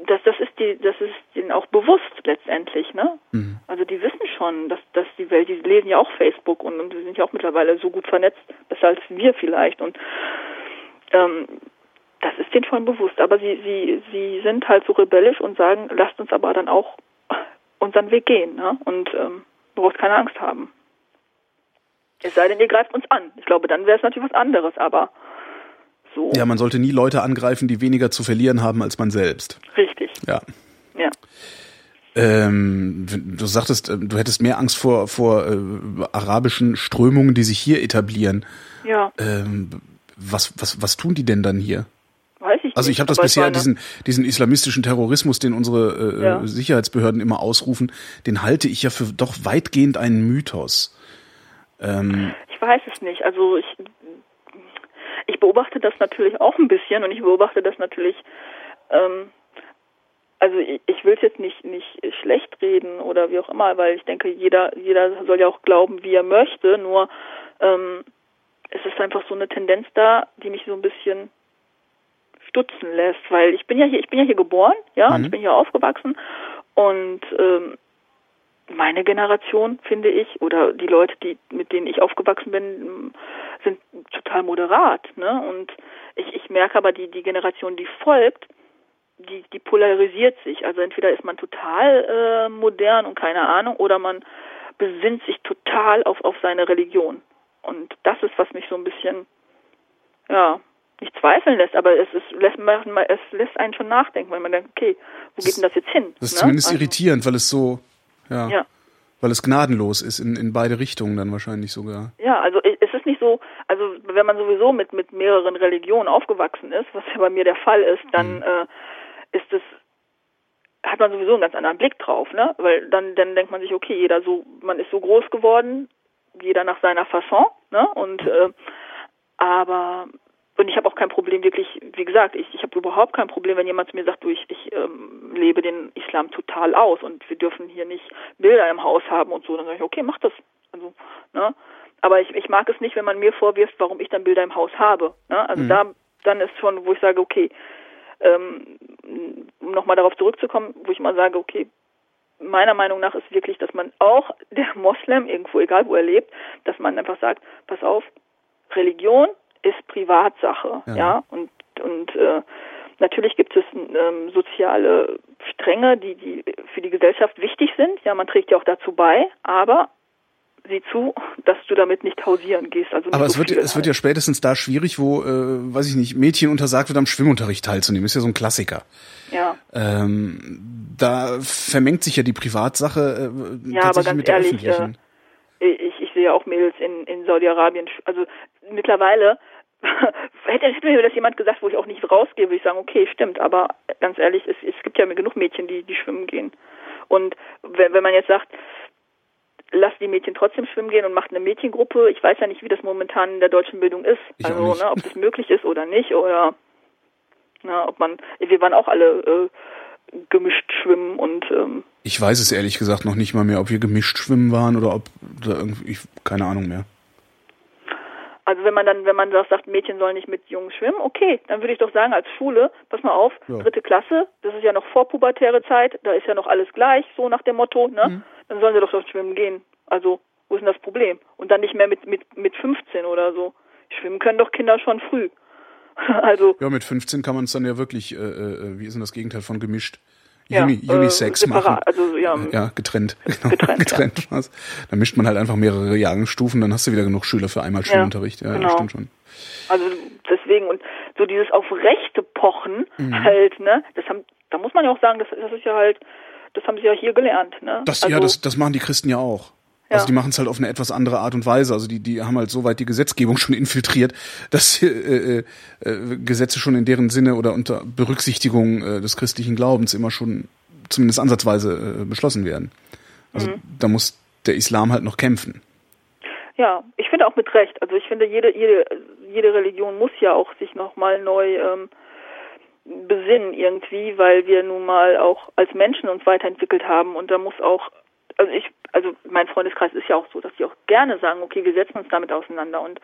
C: das, das ist die, das ist ihnen auch bewusst letztendlich, ne? Mhm. Also die wissen schon, dass, dass die Welt, die lesen ja auch Facebook und, und die sind ja auch mittlerweile so gut vernetzt, besser als wir vielleicht und ähm, das ist denen schon bewusst. Aber sie, sie, sie sind halt so rebellisch und sagen, lasst uns aber dann auch unseren Weg gehen, ne? Und ähm, braucht keine Angst haben. Es sei denn, ihr greift uns an. Ich glaube, dann wäre es natürlich was anderes, aber so.
B: Ja, man sollte nie Leute angreifen, die weniger zu verlieren haben als man selbst.
C: Richtig.
B: Ja.
C: Ja.
B: Ähm, du sagtest, äh, du hättest mehr Angst vor, vor äh, arabischen Strömungen, die sich hier etablieren.
C: Ja.
B: Ähm, was, was, was tun die denn dann hier?
C: Weiß ich
B: also ich habe das bisher, diesen, diesen islamistischen Terrorismus, den unsere äh, ja. Sicherheitsbehörden immer ausrufen, den halte ich ja für doch weitgehend einen Mythos.
C: Ähm, ich weiß es nicht. Also ich beobachte das natürlich auch ein bisschen und ich beobachte das natürlich, ähm, also ich, ich will es jetzt nicht, nicht schlecht reden oder wie auch immer, weil ich denke, jeder, jeder soll ja auch glauben, wie er möchte, nur ähm, es ist einfach so eine Tendenz da, die mich so ein bisschen stutzen lässt, weil ich bin ja hier, ich bin ja hier geboren, ja, mhm. ich bin hier aufgewachsen und ähm, meine Generation, finde ich, oder die Leute, die, mit denen ich aufgewachsen bin, sind total moderat. Ne? Und ich, ich merke aber, die, die Generation, die folgt, die, die polarisiert sich. Also entweder ist man total äh, modern und keine Ahnung, oder man besinnt sich total auf, auf seine Religion. Und das ist, was mich so ein bisschen, ja, nicht zweifeln lässt, aber es, ist, lässt, es lässt einen schon nachdenken, weil man denkt, okay, wo geht denn das jetzt hin?
B: Das ist ne? zumindest also, irritierend, weil es so, ja. ja. Weil es gnadenlos ist, in, in beide Richtungen dann wahrscheinlich sogar.
C: Ja, also es ist nicht so, also wenn man sowieso mit, mit mehreren Religionen aufgewachsen ist, was ja bei mir der Fall ist, dann mhm. äh, ist es hat man sowieso einen ganz anderen Blick drauf, ne? Weil dann, dann denkt man sich, okay, jeder so, man ist so groß geworden, jeder nach seiner Fasson, ne? Und äh, aber und ich habe auch kein Problem, wirklich, wie gesagt, ich, ich habe überhaupt kein Problem, wenn jemand zu mir sagt, du, ich, ich ähm, lebe den Islam total aus und wir dürfen hier nicht Bilder im Haus haben und so. Dann sage ich, okay, mach das. Also, ne? Aber ich, ich mag es nicht, wenn man mir vorwirft, warum ich dann Bilder im Haus habe. Ne? Also mhm. da dann ist schon, wo ich sage, okay, ähm, um nochmal darauf zurückzukommen, wo ich mal sage, okay, meiner Meinung nach ist wirklich, dass man auch der Moslem, irgendwo, egal wo er lebt, dass man einfach sagt, pass auf, Religion ist Privatsache, ja, ja? und und äh, natürlich gibt es ähm, soziale Stränge, die die für die Gesellschaft wichtig sind. Ja, man trägt ja auch dazu bei, aber sieh zu, dass du damit nicht hausieren gehst. Also
B: Aber
C: so
B: es wird, es wird ja
C: halt.
B: spätestens da schwierig, wo, äh, weiß ich nicht, Mädchen untersagt wird, am Schwimmunterricht teilzunehmen. Ist ja so ein Klassiker.
C: Ja,
B: Ähm, da vermengt sich ja die Privatsache äh,
C: Ja,
B: tatsächlich mit der
C: ehrlich,
B: öffentlichen.
C: ich, ich sehe auch Mädels in, in Saudi-Arabien. Also mittlerweile hätte, hätte mir das jemand gesagt, wo ich auch nicht rausgehe, würde ich sagen, okay, stimmt. Aber ganz ehrlich, es, es gibt ja genug Mädchen, die, die schwimmen gehen. Und wenn, wenn man jetzt sagt, lass die Mädchen trotzdem schwimmen gehen und macht eine Mädchengruppe, ich weiß ja nicht, wie das momentan in der deutschen Bildung ist.
B: Ich
C: also, ne, ob das möglich ist oder nicht oder na, ob man, wir waren auch alle äh, gemischt schwimmen und ähm,
B: Ich weiß es ehrlich gesagt noch nicht mal mehr, ob wir gemischt schwimmen waren oder ob da irgendwie, ich, keine Ahnung mehr.
C: Also wenn man dann, wenn man das sagt, Mädchen sollen nicht mit Jungs schwimmen, okay, dann würde ich doch sagen, als Schule, pass mal auf,
B: Ja.
C: dritte Klasse, das ist ja noch vorpubertäre Zeit, da ist ja noch alles gleich, so nach dem Motto, ne?
B: Mhm.
C: Dann sollen sie doch dort schwimmen gehen. Also, wo ist denn das Problem? Und dann nicht mehr mit, mit, mit 15 oder so. Schwimmen können doch Kinder schon früh. also,
B: Ja, mit 15 kann man es dann ja wirklich, äh, äh, wie ist denn das Gegenteil von gemischt?
C: Ja,
B: Uni, Unisex
C: äh,
B: machen.
C: Also, ja,
B: Ja, getrennt. Genau.
C: Getrennt,
B: getrennt was. Dann mischt man halt einfach mehrere Jahrgangsstufen, dann hast du wieder genug Schüler für einmal Schwimmunterricht. Ja,
C: genau.
B: stimmt schon.
C: Also deswegen und so dieses auf Rechte pochen
B: Mhm.
C: halt, ne? Das haben, da muss man ja auch sagen, das, das ist ja halt, das haben sie ja hier gelernt, ne?
B: Das,
C: also,
B: ja, das, das machen die Christen ja auch.
C: Ja.
B: Also die machen es halt auf eine etwas andere Art und Weise. Also die, die haben halt so weit die Gesetzgebung schon infiltriert, dass äh, äh, äh, Gesetze schon in deren Sinne oder unter Berücksichtigung äh, des christlichen Glaubens immer schon zumindest ansatzweise äh, beschlossen werden. Also
C: Mhm.
B: da muss der Islam halt noch kämpfen.
C: Ja, ich finde auch mit Recht. Also ich finde, jede, jede, jede Religion muss ja auch sich nochmal neu ähm, besinnen irgendwie, weil wir nun mal auch als Menschen uns weiterentwickelt haben und da muss auch, also ich, also mein Freundeskreis ist ja auch so, dass die auch gerne sagen, okay, wir setzen uns damit auseinander und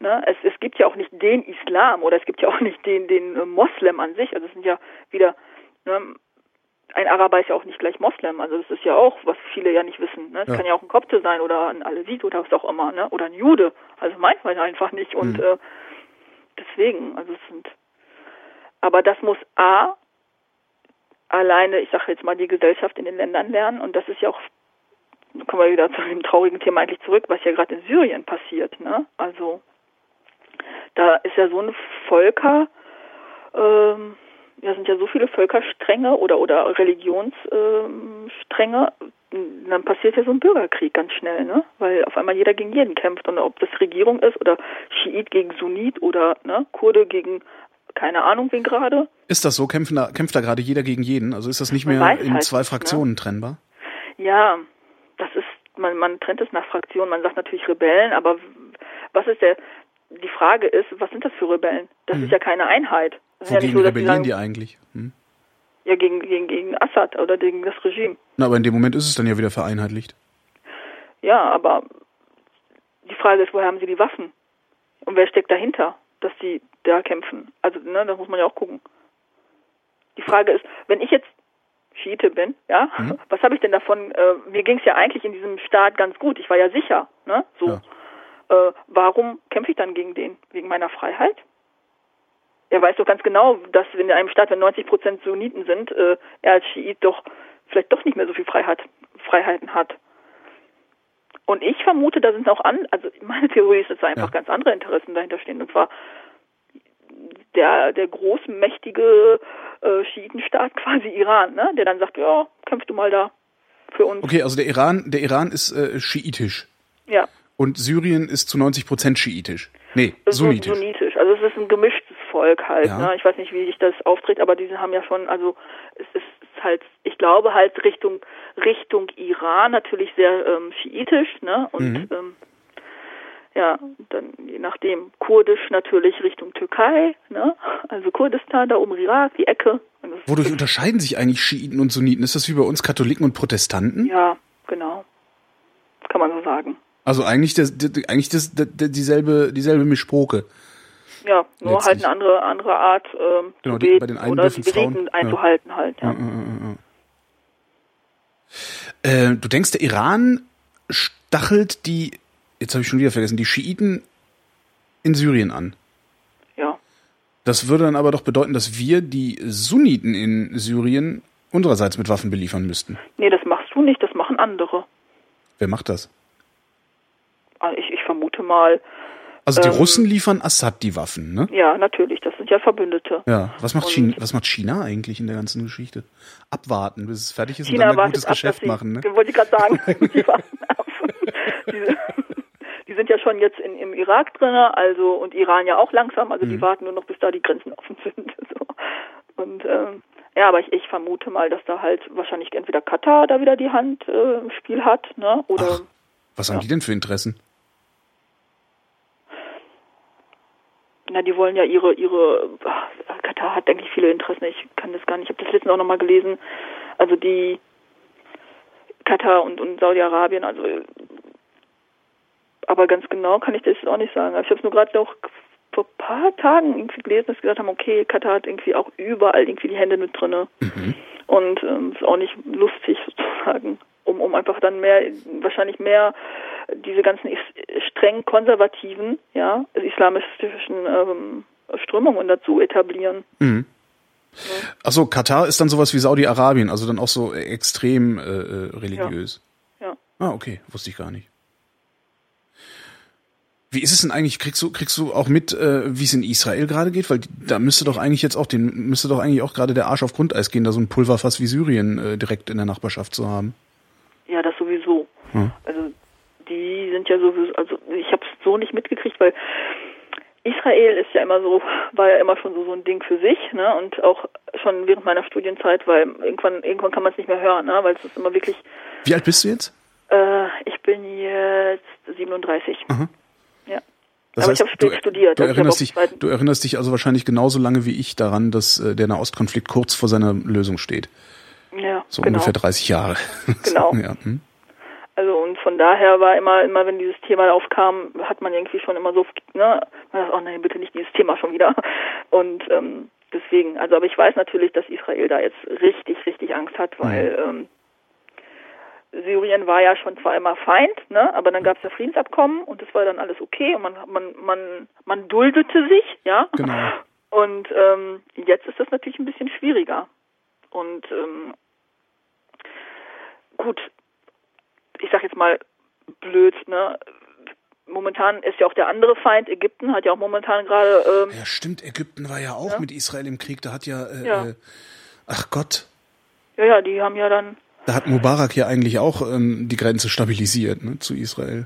C: ne, es, es gibt ja auch nicht den Islam oder es gibt ja auch nicht den, den äh, Moslem an sich, also es sind ja wieder, ne, ein Araber ist ja auch nicht gleich Moslem, also das ist ja auch, was viele ja nicht wissen. Ne? Es
B: Ja.
C: kann ja auch ein Kopte sein oder ein Alesit oder was auch immer, ne? Oder ein Jude. Also manchmal einfach nicht. Und
B: Mhm.
C: äh, deswegen, also es sind aber das muss A alleine, ich sage jetzt mal, die Gesellschaft in den Ländern lernen und das ist ja auch kommen wir wieder zu dem traurigen Thema eigentlich zurück, was ja gerade in Syrien passiert, ne? Also da ist ja so ein Völker, ähm, ja sind ja so viele Völkerstränge oder oder Religionsstränge, dann passiert ja so ein Bürgerkrieg ganz schnell, ne? Weil auf einmal jeder gegen jeden kämpft und ob das Regierung ist oder Schiit gegen Sunnit oder ne, Kurde gegen keine Ahnung wen gerade.
B: Ist das so? Kämpfen da, kämpft da gerade jeder gegen jeden? Also ist das nicht
C: Man
B: mehr in
C: halt
B: zwei
C: ne?
B: Fraktionen trennbar?
C: Ja, man, man trennt es nach Fraktionen, man sagt natürlich Rebellen, aber was ist der, die Frage ist, was sind das für Rebellen? Das ist ja keine Einheit. Das ja
B: Wogegen
C: nicht so,
B: rebellieren
C: sagen,
B: die eigentlich? Hm?
C: ja, gegen, gegen, gegen Assad oder gegen das Regime.
B: Na, aber in dem Moment ist es dann ja wieder vereinheitlicht.
C: Ja, aber die Frage ist, woher haben sie die Waffen? Und wer steckt dahinter, dass sie da kämpfen? Also, ne, das muss man ja auch gucken. Die Frage ist, wenn ich jetzt Schiite bin, ja,
B: Mhm.
C: was habe ich denn davon? Äh, mir ging es ja eigentlich in diesem Staat ganz gut. Ich war ja sicher, ne? So. Äh, warum kämpfe ich dann gegen den? Wegen meiner Freiheit? Er weiß doch ganz genau, dass in einem Staat, wenn 90 Prozent Sunniten sind, äh, er als Schiit doch vielleicht doch nicht mehr so viel Freiheit, Freiheiten hat. Und ich vermute, da sind auch an, also meine Theorie ist, dass da einfach
B: Ja.
C: ganz andere Interessen dahinter stehen. Und zwar der, der großmächtige äh, Schiitenstaat quasi Iran, ne? der dann sagt, ja, kämpfst du mal da für uns.
B: Okay, also der Iran, der Iran ist äh, schiitisch
C: Ja.
B: und Syrien ist zu 90 Prozent schiitisch. Nee,
C: So-
B: sunnitisch.
C: Sunnitisch. Also es ist ein gemischtes Volk halt.
B: Ja.
C: Ne? Ich weiß nicht, wie sich das auftritt, aber diese haben ja schon, also es ist halt, ich glaube halt Richtung Richtung Iran natürlich sehr ähm, schiitisch, ne? Und
B: Mhm.
C: ähm, ja, dann je nachdem kurdisch natürlich Richtung Türkei, ne? Also Kurdistan, da oben Irak, die Ecke.
B: Wodurch unterscheiden sich eigentlich Schiiten und Sunniten? Ist das wie bei uns Katholiken und Protestanten?
C: Ja, genau. Kann man so sagen.
B: Also eigentlich das, eigentlich das, das, dieselbe dieselbe Mischpoke.
C: Ja, nur halt
B: Letztlich.
C: eine andere andere Art ähm,
B: Genau, die- bei den einen
C: oder die Riten
B: ja.
C: einzuhalten halt. Ja.
B: Äh, du denkst, der Iran stachelt die, jetzt habe ich schon wieder vergessen, die Schiiten in Syrien an.
C: ja.
B: Das würde dann aber doch bedeuten, dass wir die Sunniten in Syrien unsererseits mit Waffen beliefern müssten.
C: Nee, das machst du nicht, das machen andere.
B: Wer macht das?
C: Ah, ich, ich vermute mal.
B: Also die ähm, Russen liefern Assad die Waffen, ne?
C: Ja, natürlich. Das sind ja Verbündete.
B: Ja. Was macht, China, was macht China eigentlich in der ganzen Geschichte? Abwarten, bis es fertig ist China und dann ein gutes ab, Geschäft machen, ne?
C: Wollte ich gerade sagen. die warten ab. die, sind ja schon jetzt in, im Irak drin, also und Iran ja auch langsam. Also mhm. die warten nur noch, bis da die Grenzen offen sind. So. Und ähm, ja, aber ich, ich vermute mal, dass da halt wahrscheinlich entweder Katar da wieder die Hand äh, im Spiel hat, ne? Oder Ach,
B: was ja. haben die denn für Interessen?
C: Na, die wollen ja ihre, ihre, Katar hat eigentlich viele Interessen. Ich kann das gar nicht, ich habe das letztens auch nochmal gelesen. Also die Katar und, und Saudi-Arabien, also aber ganz genau kann ich das auch nicht sagen. Ich habe es nur gerade noch vor ein paar Tagen irgendwie gelesen, dass sie gesagt haben, okay, Katar hat irgendwie auch überall irgendwie die Hände mit drinne. Mhm. Und ähm, ist auch nicht lustig sozusagen, um, um einfach dann mehr, wahrscheinlich mehr diese ganzen streng konservativen, ja, islamistischen ähm, Strömungen dazu etablieren. Mhm.
B: Ja. Achso, Katar ist dann sowas wie Saudi-Arabien, also dann auch so extrem äh, äh religiös.
C: Ja. ja.
B: Ah, okay, wusste ich gar nicht. Wie ist es denn eigentlich? Kriegst du kriegst du auch mit, äh, wie es in Israel gerade geht? Weil da müsste doch eigentlich jetzt auch den müsste doch eigentlich auch gerade der Arsch auf Grundeis gehen, da so ein Pulverfass wie Syrien äh, direkt in der Nachbarschaft zu haben.
C: Ja, das sowieso. Hm. Also die sind ja sowieso, also ich habe es so nicht mitgekriegt, weil Israel ist ja immer so, war ja immer schon so, so ein Ding für sich, ne? Und auch schon während meiner Studienzeit, weil irgendwann, irgendwann kann man es nicht mehr hören, ne? Weil es ist immer wirklich.
B: Wie alt bist du jetzt?
C: Äh, ich bin jetzt 37.
B: Aha.
C: Das Aber heißt, ich habe spät
B: du,
C: studiert.
B: Du erinnerst, dich, du erinnerst dich also wahrscheinlich genauso lange wie ich daran, dass äh, der Nahostkonflikt kurz vor seiner Lösung steht.
C: Ja,
B: so genau. ungefähr 30 Jahre.
C: Genau. ja. hm? Also und von daher war immer, immer wenn dieses Thema aufkam, hat man irgendwie schon immer so, ne, man dachte, oh nein, bitte nicht dieses Thema schon wieder. Und ähm, deswegen, also aber ich weiß natürlich, dass Israel da jetzt richtig, richtig Angst hat, weil mhm. ähm, Syrien war ja schon zwar immer Feind, ne, aber dann gab es ja Friedensabkommen und das war dann alles okay und man man man man duldete sich, ja.
B: Genau.
C: Und ähm, jetzt ist das natürlich ein bisschen schwieriger. Und ähm, gut, ich sag jetzt mal blöd, ne? Momentan ist ja auch der andere Feind, Ägypten, hat ja auch momentan gerade. Ähm,
B: ja, stimmt, Ägypten war ja auch
C: ja?
B: mit Israel im Krieg, da hat ja, äh,
C: ja.
B: Äh, ach Gott.
C: Ja, ja, die haben ja dann
B: da hat Mubarak ja eigentlich auch ähm, die Grenze stabilisiert ne, zu Israel.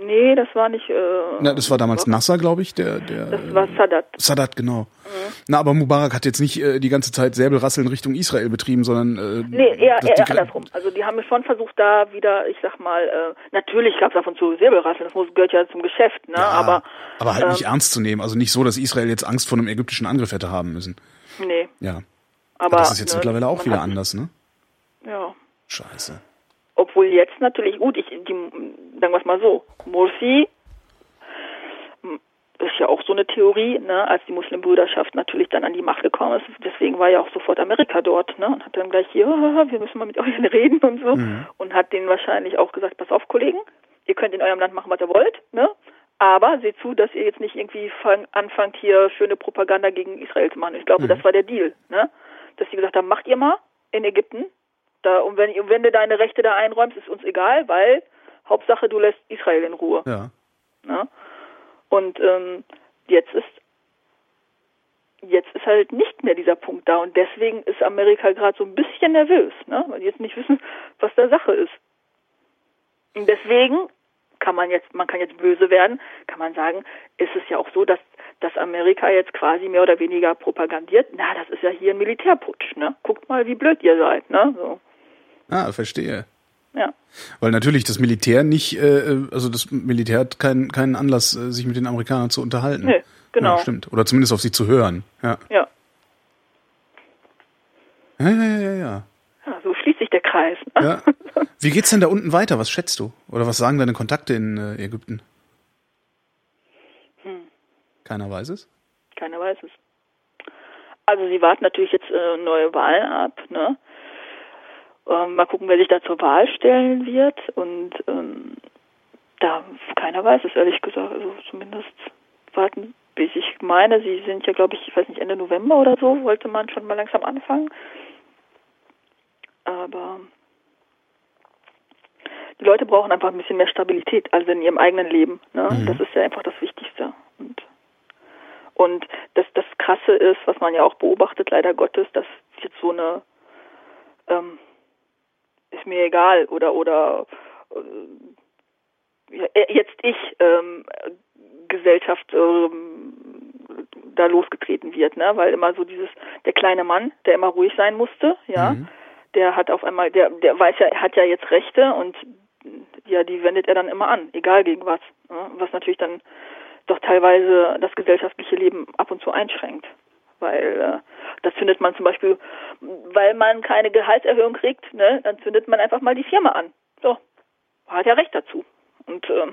C: Nee, das war nicht. Äh,
B: Na, das war damals Nasser, glaube ich, der, der.
C: Das war Sadat.
B: Sadat, genau. Mhm. Na, aber Mubarak hat jetzt nicht äh, die ganze Zeit Säbelrasseln Richtung Israel betrieben, sondern. Äh,
C: nee, eher, eher andersrum. Also die haben schon versucht, da wieder, ich sag mal, äh, natürlich gab es und zu Säbelrasseln, das muss, gehört ja zum Geschäft, ne? Ja, aber.
B: Aber halt ähm, nicht ernst zu nehmen. Also nicht so, dass Israel jetzt Angst vor einem ägyptischen Angriff hätte haben müssen.
C: Nee.
B: Ja. Aber, aber das ist jetzt ne, mittlerweile auch wieder anders, ne?
C: Ja.
B: Scheiße.
C: Obwohl jetzt natürlich, gut, ich, die, sagen wir es mal so, Morsi ist ja auch so eine Theorie, ne, als die Muslimbrüderschaft natürlich dann an die Macht gekommen ist. Deswegen war ja auch sofort Amerika dort, ne, und hat dann gleich hier, wir müssen mal mit euch reden und so. Mhm. Und hat denen wahrscheinlich auch gesagt, pass auf, Kollegen, ihr könnt in eurem Land machen, was ihr wollt, ne, aber seht zu, dass ihr jetzt nicht irgendwie fang, anfangt, hier schöne Propaganda gegen Israel zu machen. Ich glaube, mhm. das war der Deal, ne, dass sie gesagt haben, macht ihr mal in Ägypten, da, und wenn, wenn du deine Rechte da einräumst, ist uns egal, weil Hauptsache du lässt Israel in Ruhe.
B: Ja.
C: ja? Und ähm, jetzt ist jetzt ist halt nicht mehr dieser Punkt da und deswegen ist Amerika gerade so ein bisschen nervös, ne? weil die jetzt nicht wissen, was da Sache ist. Und deswegen kann man jetzt, man kann jetzt böse werden, kann man sagen, ist es ja auch so, dass, dass Amerika jetzt quasi mehr oder weniger propagandiert, na, das ist ja hier ein Militärputsch, ne? Guckt mal, wie blöd ihr seid, ne? So.
B: Ah, verstehe.
C: Ja.
B: Weil natürlich das Militär nicht, äh, also das Militär hat keinen keinen Anlass, äh, sich mit den Amerikanern zu unterhalten.
C: Nee, genau.
B: Ja, stimmt. Oder zumindest auf sie zu hören. Ja.
C: Ja.
B: Ja, ja, ja, ja.
C: ja so schließt sich der Kreis.
B: Ne? Ja. Wie geht's denn da unten weiter? Was schätzt du? Oder was sagen deine Kontakte in äh, Ägypten? Hm. Keiner weiß es?
C: Keiner weiß es. Also sie warten natürlich jetzt äh, neue Wahlen ab, ne? Ähm, mal gucken, wer sich da zur Wahl stellen wird. Und ähm, da keiner weiß es ehrlich gesagt. Also zumindest warten, bis ich meine, sie sind ja, glaube ich, ich weiß nicht, Ende November oder so, wollte man schon mal langsam anfangen. Aber die Leute brauchen einfach ein bisschen mehr Stabilität, also in ihrem eigenen Leben. Ne? Mhm. Das ist ja einfach das Wichtigste. Und, und das, das Krasse ist, was man ja auch beobachtet, leider Gottes, dass jetzt so eine egal oder oder äh, jetzt ich ähm, Gesellschaft ähm, da losgetreten wird, ne? Weil immer so dieses der kleine Mann, der immer ruhig sein musste, ja, mhm. der hat auf einmal, der der weiß ja, hat ja jetzt Rechte und ja, die wendet er dann immer an, egal gegen was, ne? was natürlich dann doch teilweise das gesellschaftliche Leben ab und zu einschränkt, weil äh, das findet man zum Beispiel, weil man keine Gehaltserhöhung kriegt, ne, dann zündet man einfach mal die Firma an. So, hat ja recht dazu. Und äh,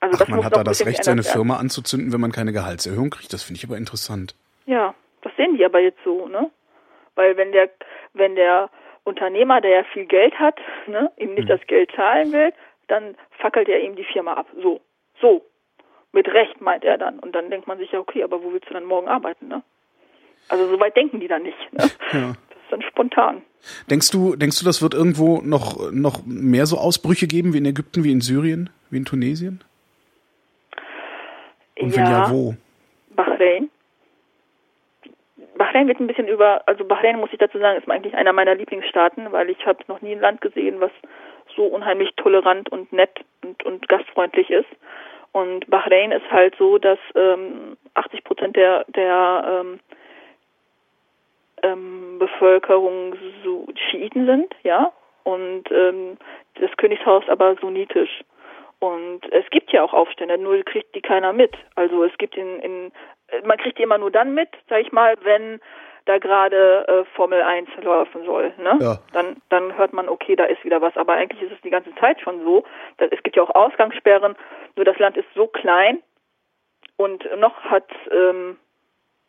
B: also Ach, das man hat da das Recht, seine Firma anzuzünden, wenn man keine Gehaltserhöhung kriegt. Das finde ich aber interessant.
C: Ja, das sehen die aber jetzt so, ne? Weil wenn der, wenn der Unternehmer, der ja viel Geld hat, ne, ihm nicht hm. das Geld zahlen will, dann fackelt er ihm die Firma ab. So, so. Mit Recht meint er dann. Und dann denkt man sich ja, okay, aber wo willst du dann morgen arbeiten, ne? Also so weit denken die dann nicht. Ne? Ja. Das ist dann spontan.
B: Denkst du, denkst du, das wird irgendwo noch, noch mehr so Ausbrüche geben wie in Ägypten, wie in Syrien, wie in Tunesien? Und wenn ja, wo?
C: Bahrain. Bahrain wird ein bisschen über, also Bahrain muss ich dazu sagen, ist eigentlich einer meiner Lieblingsstaaten, weil ich habe noch nie ein Land gesehen, was so unheimlich tolerant und nett und, und gastfreundlich ist. Und Bahrain ist halt so, dass ähm, 80 Prozent der, der ähm, ähm, Bevölkerung so Schiiten sind, ja, und ähm, das Königshaus aber sunnitisch. Und es gibt ja auch Aufstände, nur kriegt die keiner mit. Also es gibt in, in man kriegt die immer nur dann mit, sag ich mal, wenn da gerade äh, Formel 1 laufen soll. Ne? Ja. Dann, dann hört man, okay, da ist wieder was. Aber eigentlich ist es die ganze Zeit schon so. Dass, es gibt ja auch Ausgangssperren, nur das Land ist so klein und noch hat ähm,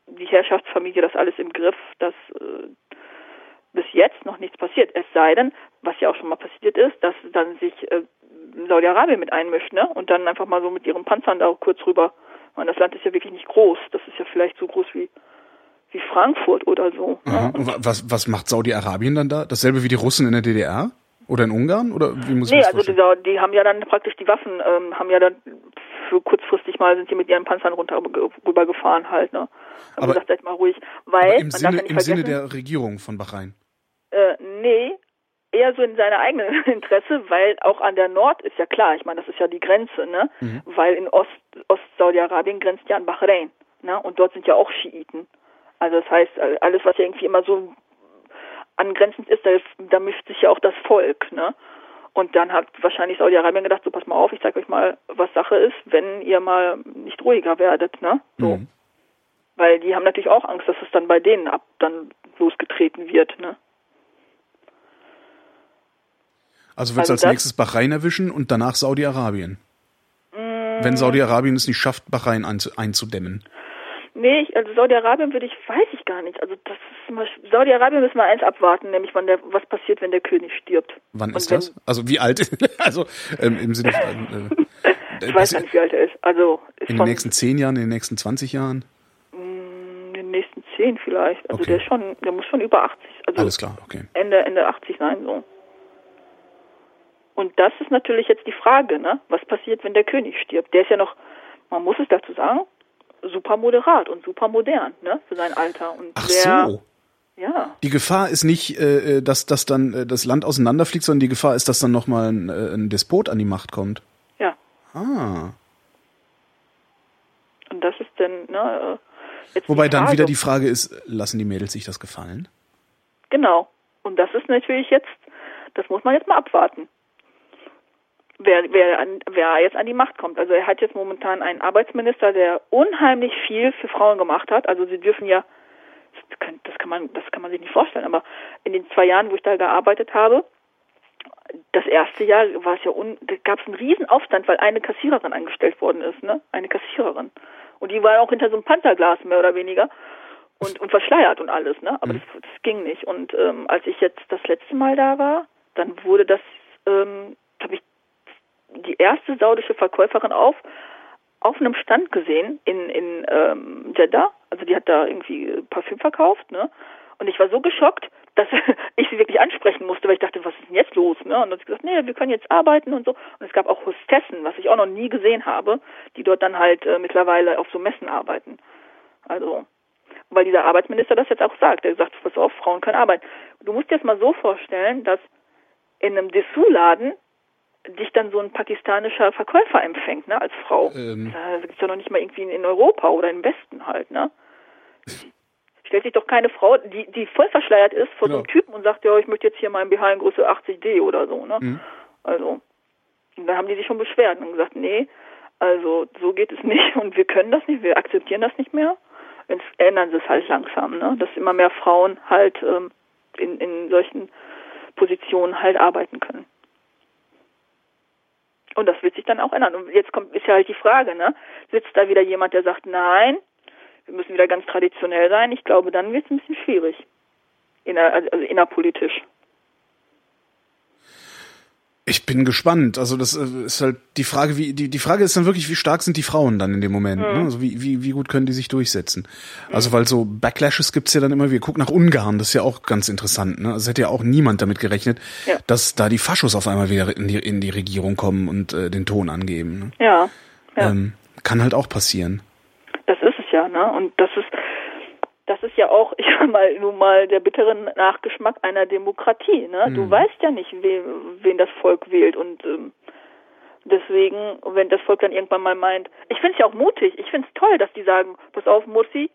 C: die Herrschaftsfamilie das alles im Griff, dass äh, bis jetzt noch nichts passiert. Es sei denn, was ja auch schon mal passiert ist, dass dann sich äh, Saudi-Arabien mit einmischt, ne? Und dann einfach mal so mit ihren Panzern da kurz rüber. meine, das Land ist ja wirklich nicht groß. Das ist ja vielleicht so groß wie wie Frankfurt oder so.
B: Ne? Und was, was macht Saudi-Arabien dann da? Dasselbe wie die Russen in der DDR? Oder in Ungarn? Oder wie muss ich nee,
C: also die, die, haben ja dann praktisch die Waffen, ähm, haben ja dann für kurzfristig mal sind sie mit ihren Panzern runter rübergefahren halt, ne? Haben
B: aber, gesagt, seid mal ruhig. Weil, im, Sinne, im Sinne der Regierung von Bahrain.
C: Äh, nee, eher so in seiner eigenen Interesse, weil auch an der Nord ist ja klar, ich meine, das ist ja die Grenze, ne? Mhm. Weil in Ost, Ost-Saudi-Arabien grenzt ja an Bahrain, ne? Und dort sind ja auch Schiiten. Also das heißt, alles, was ja irgendwie immer so angrenzend ist, da, da mischt sich ja auch das Volk, ne? Und dann hat wahrscheinlich Saudi-Arabien gedacht, so pass mal auf, ich zeige euch mal, was Sache ist, wenn ihr mal nicht ruhiger werdet, ne? So. Mhm. Weil die haben natürlich auch Angst, dass es dann bei denen ab dann losgetreten wird, ne?
B: Also wird es also als nächstes Bahrain erwischen und danach Saudi-Arabien. Mm. Wenn Saudi-Arabien es nicht schafft, Bahrain einzudämmen.
C: Nee, also Saudi-Arabien würde ich, weiß ich gar nicht. Also das ist immer, Saudi-Arabien müssen wir eins abwarten, nämlich wann der, was passiert, wenn der König stirbt.
B: Wann Und ist wenn, das? Also wie alt? also ähm, im Sinne
C: von, äh, Ich weiß gar nicht, wie alt er ist. Also
B: ist in den nächsten zehn Jahren, in den nächsten 20 Jahren?
C: Mm, in den nächsten zehn vielleicht. Also okay. der ist schon, der muss schon über 80. Also
B: Alles klar, okay.
C: Ende, Ende 80 sein, so. Und das ist natürlich jetzt die Frage, ne? Was passiert, wenn der König stirbt? Der ist ja noch, man muss es dazu sagen, super moderat und super modern, ne? Für sein Alter. Und
B: Ach
C: der,
B: so. Ja. Die Gefahr ist nicht, äh, äh, dass, dass dann äh, das Land auseinanderfliegt, sondern die Gefahr ist, dass dann nochmal ein, äh, ein Despot an die Macht kommt.
C: Ja.
B: Ah.
C: Und das ist dann, ne,
B: äh, Wobei dann wieder die Frage ist, lassen die Mädels sich das gefallen?
C: Genau. Und das ist natürlich jetzt, das muss man jetzt mal abwarten wer, wer, an, wer jetzt an die Macht kommt. Also er hat jetzt momentan einen Arbeitsminister, der unheimlich viel für Frauen gemacht hat. Also sie dürfen ja, das kann, das kann man, das kann man sich nicht vorstellen, aber in den zwei Jahren, wo ich da gearbeitet habe, das erste Jahr war es ja un, da gab es einen riesen Aufstand, weil eine Kassiererin angestellt worden ist, ne? Eine Kassiererin. Und die war auch hinter so einem Pantherglas mehr oder weniger und, und verschleiert und alles, ne? Aber mhm. das, das ging nicht. Und ähm, als ich jetzt das letzte Mal da war, dann wurde das, ähm, habe ich die erste saudische Verkäuferin auf auf einem Stand gesehen in in ähm, Jeddah. Also die hat da irgendwie Parfüm verkauft, ne? Und ich war so geschockt, dass ich sie wirklich ansprechen musste, weil ich dachte, was ist denn jetzt los? Ne? Und dann hat sie gesagt, nee, wir können jetzt arbeiten und so. Und es gab auch Hostessen, was ich auch noch nie gesehen habe, die dort dann halt äh, mittlerweile auf so Messen arbeiten. Also, weil dieser Arbeitsminister das jetzt auch sagt. Er sagt, pass auf, Frauen können arbeiten. Du musst dir das mal so vorstellen, dass in einem Dessous-Laden dich dann so ein pakistanischer Verkäufer empfängt, ne, als Frau. Ähm. Das gibt's ja noch nicht mal irgendwie in Europa oder im Westen halt, ne? Stellt sich doch keine Frau, die, die voll verschleiert ist, vor genau. so einem Typen und sagt, ja, ich möchte jetzt hier meinen BH in Größe 80D oder so, ne? Mhm. Also, und dann haben die sich schon beschwert und gesagt, nee, also so geht es nicht und wir können das nicht, wir akzeptieren das nicht mehr. Jetzt ändern sie es halt langsam, ne? Dass immer mehr Frauen halt ähm, in, in solchen Positionen halt arbeiten können. Und das wird sich dann auch ändern. Und jetzt kommt, ist ja halt die Frage, ne? Sitzt da wieder jemand, der sagt, nein, wir müssen wieder ganz traditionell sein? Ich glaube, dann wird es ein bisschen schwierig. Inner, also innerpolitisch.
B: Ich bin gespannt. Also das äh, ist halt die Frage, wie die die Frage ist dann wirklich, wie stark sind die Frauen dann in dem Moment? Mhm. Ne? Also wie, wie wie gut können die sich durchsetzen? Mhm. Also weil so Backlashes gibt's ja dann immer. Wir gucken nach Ungarn, das ist ja auch ganz interessant. Ne? Also hätte ja auch niemand damit gerechnet, ja. dass da die Faschos auf einmal wieder in die in die Regierung kommen und äh, den Ton angeben. Ne?
C: Ja.
B: ja. Ähm, kann halt auch passieren.
C: Das ist es ja, ne? Und das ist das ist ja auch, ich sag mal, nun mal der bittere Nachgeschmack einer Demokratie. Ne? Mhm. Du weißt ja nicht, wen, wen das Volk wählt und ähm, deswegen, wenn das Volk dann irgendwann mal meint, ich finde es ja auch mutig, ich finde es toll, dass die sagen, pass auf, Mussi,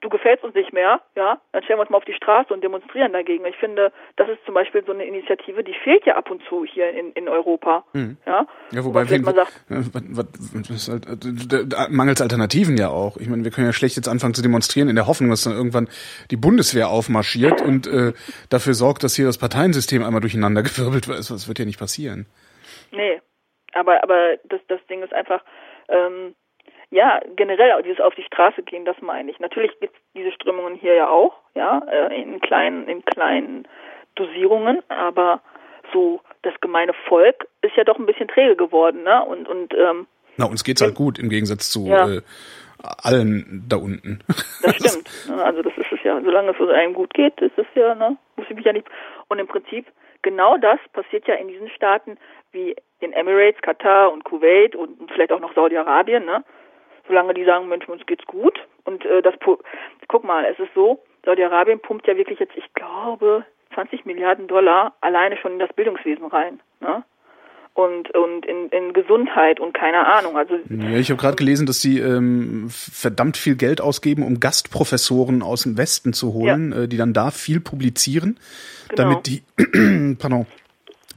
C: du gefällst uns nicht mehr, ja, dann stellen wir uns mal auf die Straße und demonstrieren dagegen. Ich finde, das ist zum Beispiel so eine Initiative, die fehlt ja ab und zu hier in, in Europa. Mhm. Ja?
B: ja, wobei wir, man sagt, halt, äh, mangels Alternativen ja auch. Ich meine, wir können ja schlecht jetzt anfangen zu demonstrieren in der Hoffnung, dass dann irgendwann die Bundeswehr aufmarschiert und äh, dafür sorgt, dass hier das Parteiensystem einmal durcheinander gewirbelt wird. Das wird ja nicht passieren.
C: Nee, aber aber das das Ding ist einfach ähm, ja, generell dieses auf die Straße gehen, das meine ich. Natürlich gibt es diese Strömungen hier ja auch, ja, äh, in kleinen, in kleinen Dosierungen, aber so das gemeine Volk ist ja doch ein bisschen träge geworden, ne? Und und ähm,
B: na uns geht's halt gut im Gegensatz zu ja. äh, allen da unten.
C: Das stimmt. Ne? Also das ist es ja. Solange es einem gut geht, ist es ja, ne? Muss ich mich ja nicht. Und im Prinzip genau das passiert ja in diesen Staaten wie den Emirates, Katar und Kuwait und vielleicht auch noch Saudi-Arabien, ne? Solange die sagen, Mensch, uns geht's gut. Und äh, das, guck mal, es ist so, Saudi-Arabien pumpt ja wirklich jetzt, ich glaube, 20 Milliarden Dollar alleine schon in das Bildungswesen rein. Ne? und und in, in Gesundheit und keine Ahnung. Also
B: ja, ich habe gerade gelesen, dass sie ähm, verdammt viel Geld ausgeben, um Gastprofessoren aus dem Westen zu holen, ja. äh, die dann da viel publizieren, genau. damit die pardon,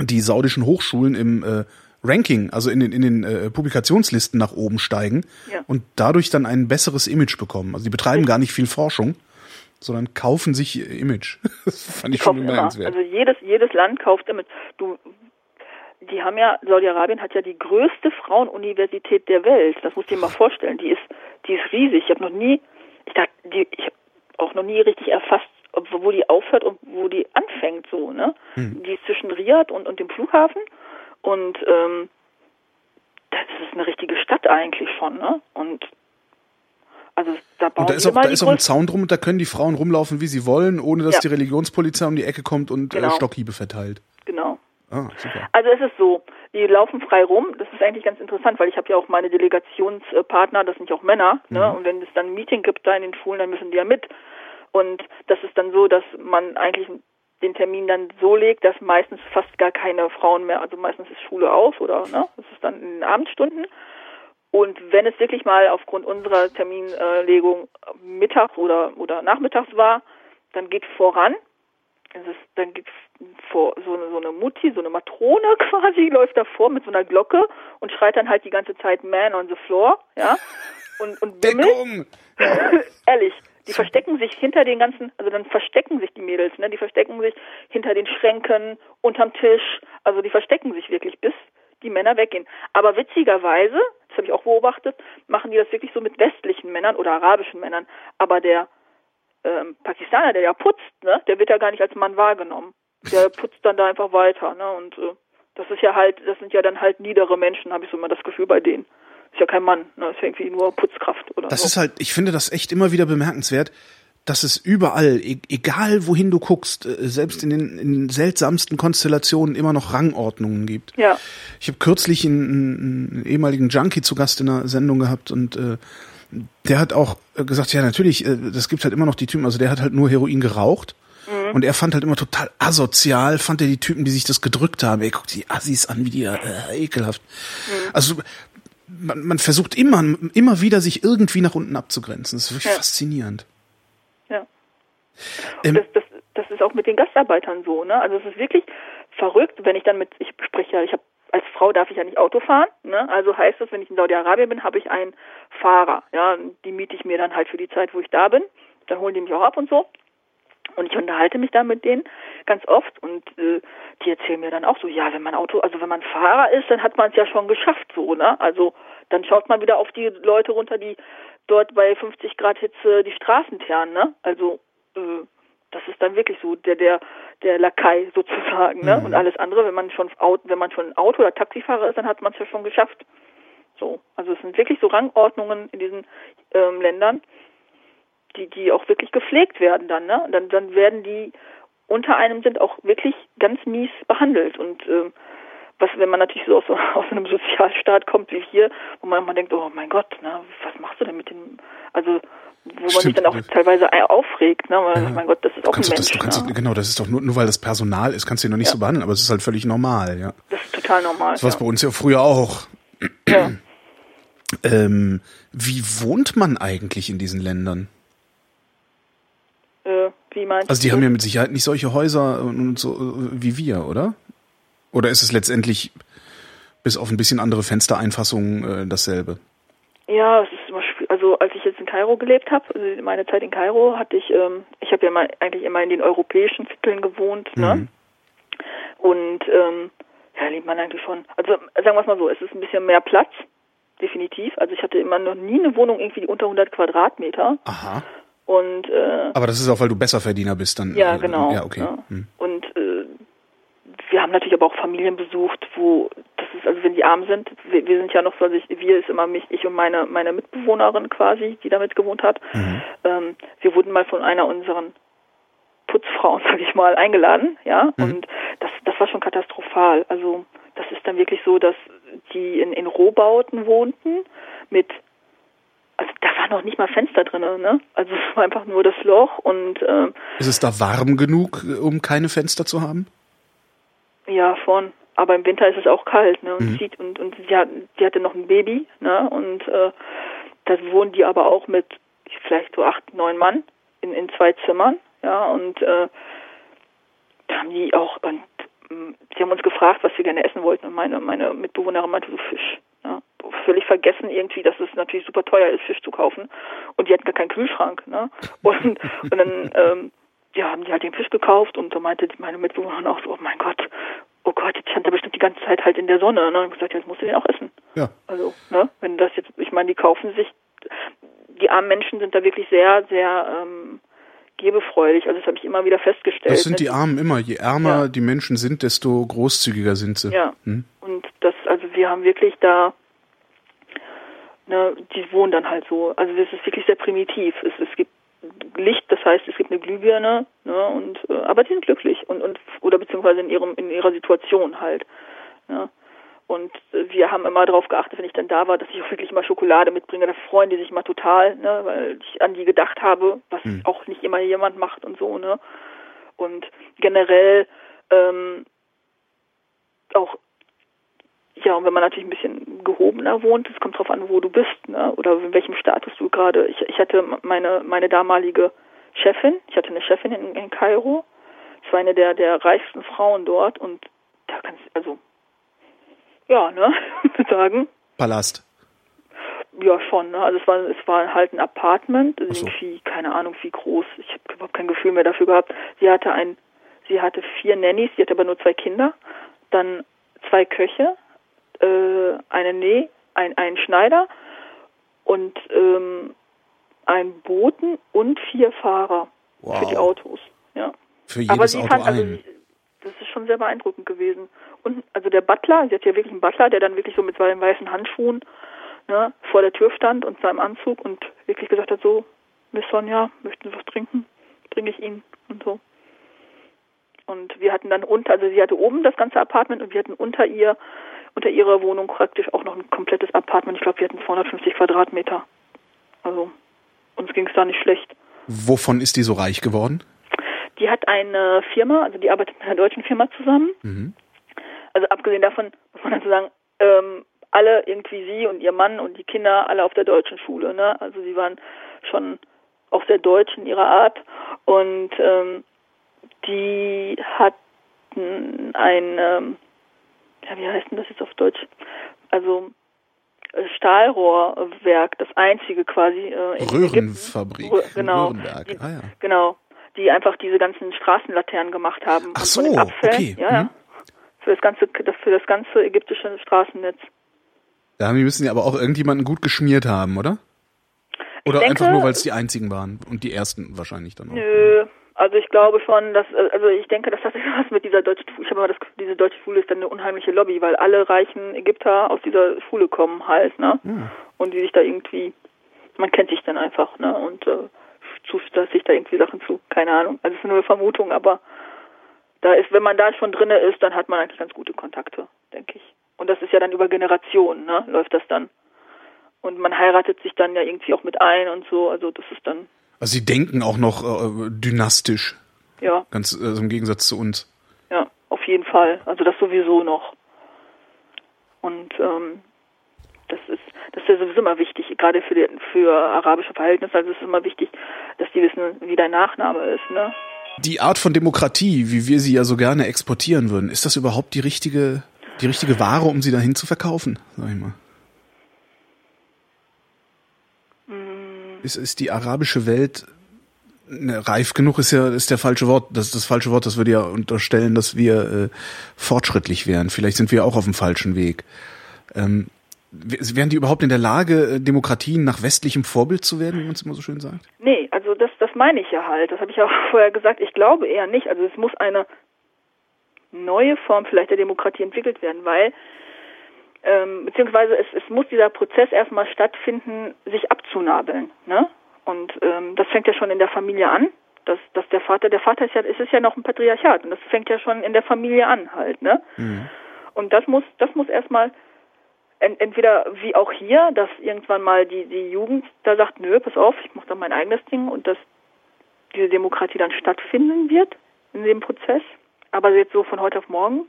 B: die saudischen Hochschulen im äh, Ranking, also in den, in den äh, Publikationslisten nach oben steigen ja. und dadurch dann ein besseres Image bekommen. Also die betreiben gar nicht viel Forschung, sondern kaufen sich Image. das fand ich schon bemerkenswert.
C: Also jedes, jedes Land kauft damit. Du, die haben ja, Saudi-Arabien hat ja die größte Frauenuniversität der Welt. Das musst du dir mal vorstellen. Die ist, die ist riesig. Ich habe noch nie, ich dachte, die, ich habe auch noch nie richtig erfasst, wo die aufhört und wo die anfängt so, ne? Hm. Die ist zwischen Riyadh und, und dem Flughafen und ähm, das ist eine richtige Stadt eigentlich schon, ne? Und also da bauen
B: und da ist auch, da ist auch ein Zaun drum und da können die Frauen rumlaufen, wie sie wollen, ohne dass ja. die Religionspolizei um die Ecke kommt und äh, genau. äh, Stockhiebe verteilt.
C: Genau. Ah, super. Also es ist so, die laufen frei rum. Das ist eigentlich ganz interessant, weil ich habe ja auch meine Delegationspartner, das sind ja auch Männer, ne? mhm. ne? Und wenn es dann ein Meeting gibt da in den Schulen, dann müssen die ja mit. Und das ist dann so, dass man eigentlich den Termin dann so legt, dass meistens fast gar keine Frauen mehr, also meistens ist Schule aus oder ne, das ist dann in den Abendstunden. Und wenn es wirklich mal aufgrund unserer Terminlegung mittags oder oder nachmittags war, dann geht voran. Es ist, dann geht vor so eine, so eine Mutti, so eine Matrone quasi läuft davor mit so einer Glocke und schreit dann halt die ganze Zeit Man on the floor, ja. Und und bimmelt. Ehrlich, die verstecken sich hinter den ganzen, also dann verstecken sich die Mädels, ne? Die verstecken sich hinter den Schränken, unterm Tisch, also die verstecken sich wirklich, bis die Männer weggehen. Aber witzigerweise, das habe ich auch beobachtet, machen die das wirklich so mit westlichen Männern oder arabischen Männern. Aber der ähm, Pakistaner, der ja putzt, ne, der wird ja gar nicht als Mann wahrgenommen. Der putzt dann da einfach weiter, ne? Und äh, das ist ja halt, das sind ja dann halt niedere Menschen, habe ich so immer das Gefühl bei denen. Ist ja kein Mann, ne? Ist ja irgendwie nur Putzkraft oder
B: Das
C: so.
B: ist halt, ich finde das echt immer wieder bemerkenswert, dass es überall, e egal wohin du guckst, äh, selbst in den, in den seltsamsten Konstellationen immer noch Rangordnungen gibt.
C: Ja.
B: Ich habe kürzlich einen, einen ehemaligen Junkie zu Gast in einer Sendung gehabt und äh, der hat auch gesagt, ja natürlich, äh, das gibt halt immer noch die Typen, also der hat halt nur Heroin geraucht. Mhm. Und er fand halt immer total asozial, fand er die Typen, die sich das gedrückt haben. Ey, guck die Assis an, wie die äh, ekelhaft. Mhm. Also man, man versucht immer, immer wieder sich irgendwie nach unten abzugrenzen. Das ist wirklich ja. faszinierend.
C: Ja. Ähm, das, das, das ist auch mit den Gastarbeitern so, ne? Also es ist wirklich verrückt, wenn ich dann mit, ich spreche ja, ich habe als Frau darf ich ja nicht Auto fahren, ne? Also heißt das, wenn ich in Saudi-Arabien bin, habe ich einen Fahrer, ja, die miete ich mir dann halt für die Zeit, wo ich da bin. Dann holen die mich auch ab und so. Und ich unterhalte mich da mit denen ganz oft und äh, die erzählen mir dann auch so, ja, wenn man Auto, also wenn man Fahrer ist, dann hat man es ja schon geschafft, so, ne? Also dann schaut man wieder auf die Leute runter, die dort bei 50 Grad Hitze die Straßen teeren, ne? Also äh, das ist dann wirklich so der der der Lakai sozusagen, ne? Mhm. Und alles andere, wenn man schon wenn man schon Auto oder Taxifahrer ist, dann hat man es ja schon geschafft. So, also es sind wirklich so Rangordnungen in diesen ähm, Ländern die, die auch wirklich gepflegt werden dann, ne? Dann, dann werden die unter einem sind auch wirklich ganz mies behandelt und ähm, was, wenn man natürlich so aus, aus einem Sozialstaat kommt wie hier, wo man immer denkt, oh mein Gott, ne, was machst du denn mit dem, also wo man sich dann auch teilweise aufregt, ne, weil, ja. mein Gott, das ist auch ein Mensch.
B: Das, kannst,
C: ne?
B: Genau, das ist doch nur, nur weil das Personal ist, kannst du ihn noch nicht ja. so behandeln, aber es ist halt völlig normal, ja.
C: Das ist total normal.
B: Das war ja. bei uns ja früher auch. Ja. ähm, wie wohnt man eigentlich in diesen Ländern?
C: Meinst
B: Also die du? haben ja mit Sicherheit nicht solche Häuser und so äh, wie wir, oder? Oder ist es letztendlich bis auf ein bisschen andere Fenstereinfassungen äh, dasselbe?
C: Ja, es ist immer schwierig. Also als ich jetzt in Kairo gelebt habe, also meine Zeit in Kairo, hatte ich, ähm, ich habe ja mal eigentlich immer in den europäischen Vierteln gewohnt, ne? mhm. Und ähm, ja, lebt man eigentlich schon. Also sagen wir es mal so, es ist ein bisschen mehr Platz, definitiv. Also ich hatte immer noch nie eine Wohnung irgendwie unter 100 Quadratmeter.
B: Aha.
C: Und, äh,
B: Aber das ist auch, weil du Besserverdiener bist dann.
C: Ja, äh, genau.
B: Ja, okay. Ja.
C: Hm. Und äh, wir haben natürlich aber auch Familien besucht, wo das ist, also wenn die arm sind, wir, wir sind ja noch so, also ich, wir ist immer mich, ich und meine meine Mitbewohnerin quasi, die damit gewohnt hat. Mhm. Ähm, wir wurden mal von einer unseren Putzfrauen, sag ich mal, eingeladen, ja, mhm. und das das war schon katastrophal. Also das ist dann wirklich so, dass die in, in Rohbauten wohnten mit also da war noch nicht mal Fenster drin, ne? Also es war einfach nur das Loch und äh,
B: Ist es da warm genug, um keine Fenster zu haben?
C: Ja, schon. Aber im Winter ist es auch kalt, ne? Und, mhm. sieht, und, und sie, hat, sie hatte noch ein Baby, ne? Und äh, da wohnen die aber auch mit vielleicht so acht, neun Mann in, in zwei Zimmern, ja, und äh, da haben die auch und äh, sie haben uns gefragt, was wir gerne essen wollten und meine meine Mitbewohnerin meinte so Fisch völlig vergessen irgendwie, dass es natürlich super teuer ist, Fisch zu kaufen. Und die hatten gar keinen Kühlschrank. Ne? Und, und dann ähm, ja, haben die halt den Fisch gekauft und da meinte meine Mitbewohnerin auch so, oh mein Gott, oh Gott, jetzt stand er bestimmt die ganze Zeit halt in der Sonne. Ne? Und gesagt, jetzt musst du den auch essen.
B: Ja.
C: Also, ne, wenn das jetzt, ich meine, die kaufen sich, die armen Menschen sind da wirklich sehr, sehr ähm, gebefreudig. Also das habe ich immer wieder festgestellt.
B: Das sind ne? die Armen immer. Je ärmer ja. die Menschen sind, desto großzügiger sind sie.
C: Ja. Hm? Und das, also wir haben wirklich da ne, die wohnen dann halt so. Also das ist wirklich sehr primitiv. Es, es gibt Licht, das heißt, es gibt eine Glühbirne, ne, und äh, aber die sind glücklich und und oder beziehungsweise in ihrem in ihrer Situation halt. Ne. Und äh, wir haben immer darauf geachtet, wenn ich dann da war, dass ich auch wirklich immer Schokolade mitbringe. Da freuen die sich immer total, ne, weil ich an die gedacht habe, was mhm. auch nicht immer jemand macht und so, ne. Und generell ähm, auch ja, und wenn man natürlich ein bisschen gehobener wohnt, es kommt drauf an, wo du bist, ne? oder in welchem Status du gerade. Ich, ich hatte meine meine damalige Chefin, ich hatte eine Chefin in, in Kairo, es war eine der der reichsten Frauen dort und da kannst also ja, ne, sagen.
B: Palast.
C: Ja, schon, ne? Also es war es war halt ein Apartment, so. irgendwie keine Ahnung wie groß. Ich habe überhaupt kein Gefühl mehr dafür gehabt. Sie hatte ein sie hatte vier Nannies, sie hatte aber nur zwei Kinder, dann zwei Köche, äh, eine Näh, ein, ein Schneider und ähm, ein Boten und vier Fahrer wow. für die Autos. Ja.
B: Für jedes Aber sie
C: Auto
B: fand, also,
C: das ist schon sehr beeindruckend gewesen. Und also der Butler, sie hat ja wirklich einen Butler, der dann wirklich so mit seinen weißen Handschuhen ne, vor der Tür stand und seinem Anzug und wirklich gesagt hat, so, Miss Sonja, möchten Sie was trinken? Bringe ich Ihnen und so. Und wir hatten dann unter, also sie hatte oben das ganze Apartment und wir hatten unter ihr, unter ihrer Wohnung praktisch auch noch ein komplettes Apartment. Ich glaube, wir hatten 250 Quadratmeter. Also uns ging es da nicht schlecht.
B: Wovon ist die so reich geworden?
C: Die hat eine Firma, also die arbeitet mit einer deutschen Firma zusammen.
B: Mhm.
C: Also abgesehen davon muss man dazu sagen, ähm, alle irgendwie sie und ihr Mann und die Kinder alle auf der deutschen Schule. Ne? Also sie waren schon auch sehr deutsch in ihrer Art und ähm, die hatten ein, ähm, ja wie heißt denn das jetzt auf Deutsch? Also äh, Stahlrohrwerk, das einzige quasi äh, in
B: Röhrenfabrik.
C: Rö genau.
B: Röhrenwerk.
C: Die,
B: ah, ja.
C: Genau. Die einfach diese ganzen Straßenlaternen gemacht haben.
B: Ach so,
C: Abfällen,
B: okay.
C: Ja, ja.
B: Mhm.
C: Für das ganze, für das ganze ägyptische Straßennetz.
B: Ja, wir müssen ja aber auch irgendjemanden gut geschmiert haben, oder? Oder
C: denke-
B: einfach nur, weil es die einzigen waren und die ersten wahrscheinlich dann auch.
C: Nö, also ich glaube schon, dass, äh, also ich denke, das hat was mit dieser deutschen ich habe immer das diese deutsche Schule ist dann eine unheimliche Lobby, weil alle reichen Ägypter aus dieser Schule kommen halt, ne? Und die sich da irgendwie, man kennt sich dann einfach, ne? Und äh, zustellt sich da irgendwie Sachen zu, keine Ahnung. Also es ist nur eine Vermutung, aber da ist, wenn man da schon drinne ist, dann hat man eigentlich ganz gute Kontakte, denke ich. Und das ist ja dann über Generationen, ne? Läuft das dann. Und man heiratet sich dann ja irgendwie auch mit ein und so, also das ist dann,
B: Also sie denken auch noch äh, dynastisch,
C: ja.
B: ganz äh, im Gegensatz zu uns.
C: Ja, auf jeden Fall. Also das sowieso noch. Und ähm, das ist das ist ja sowieso immer wichtig, gerade für die, für arabische Verhältnisse. Also es ist immer wichtig, dass die wissen, wie dein Nachname ist. Ne?
B: Die Art von Demokratie, wie wir sie ja so gerne exportieren würden, ist das überhaupt die richtige, die richtige Ware, um sie dahin zu verkaufen, sag ich mal? Ist, ist die arabische Welt ne, reif genug ist ja ist der falsche Wort. Das ist das falsche Wort. Das würde ja unterstellen, dass wir äh, fortschrittlich wären. Vielleicht sind wir auch auf dem falschen Weg. Ähm, wären die überhaupt in der Lage, äh, Demokratien nach westlichem Vorbild zu werden, wie man es immer so schön sagt?
C: Nee, also das das meine ich ja halt. Das habe ich ja auch vorher gesagt. Ich glaube eher nicht. Also es muss eine neue Form vielleicht der Demokratie entwickelt werden, weil ähm, beziehungsweise es, es muss dieser Prozess erstmal stattfinden, sich abzunabeln. Ne? Und ähm, das fängt ja schon in der Familie an. Dass, dass der Vater, der Vater ist ja, es ist ja noch ein Patriarchat und das fängt ja schon in der Familie an halt, ne? Und das muss, das muss erstmal ent, entweder wie auch hier, dass irgendwann mal die, die Jugend da sagt, nö, pass auf, ich mache da mein eigenes Ding und dass diese Demokratie dann stattfinden wird in dem Prozess. Aber jetzt so von heute auf morgen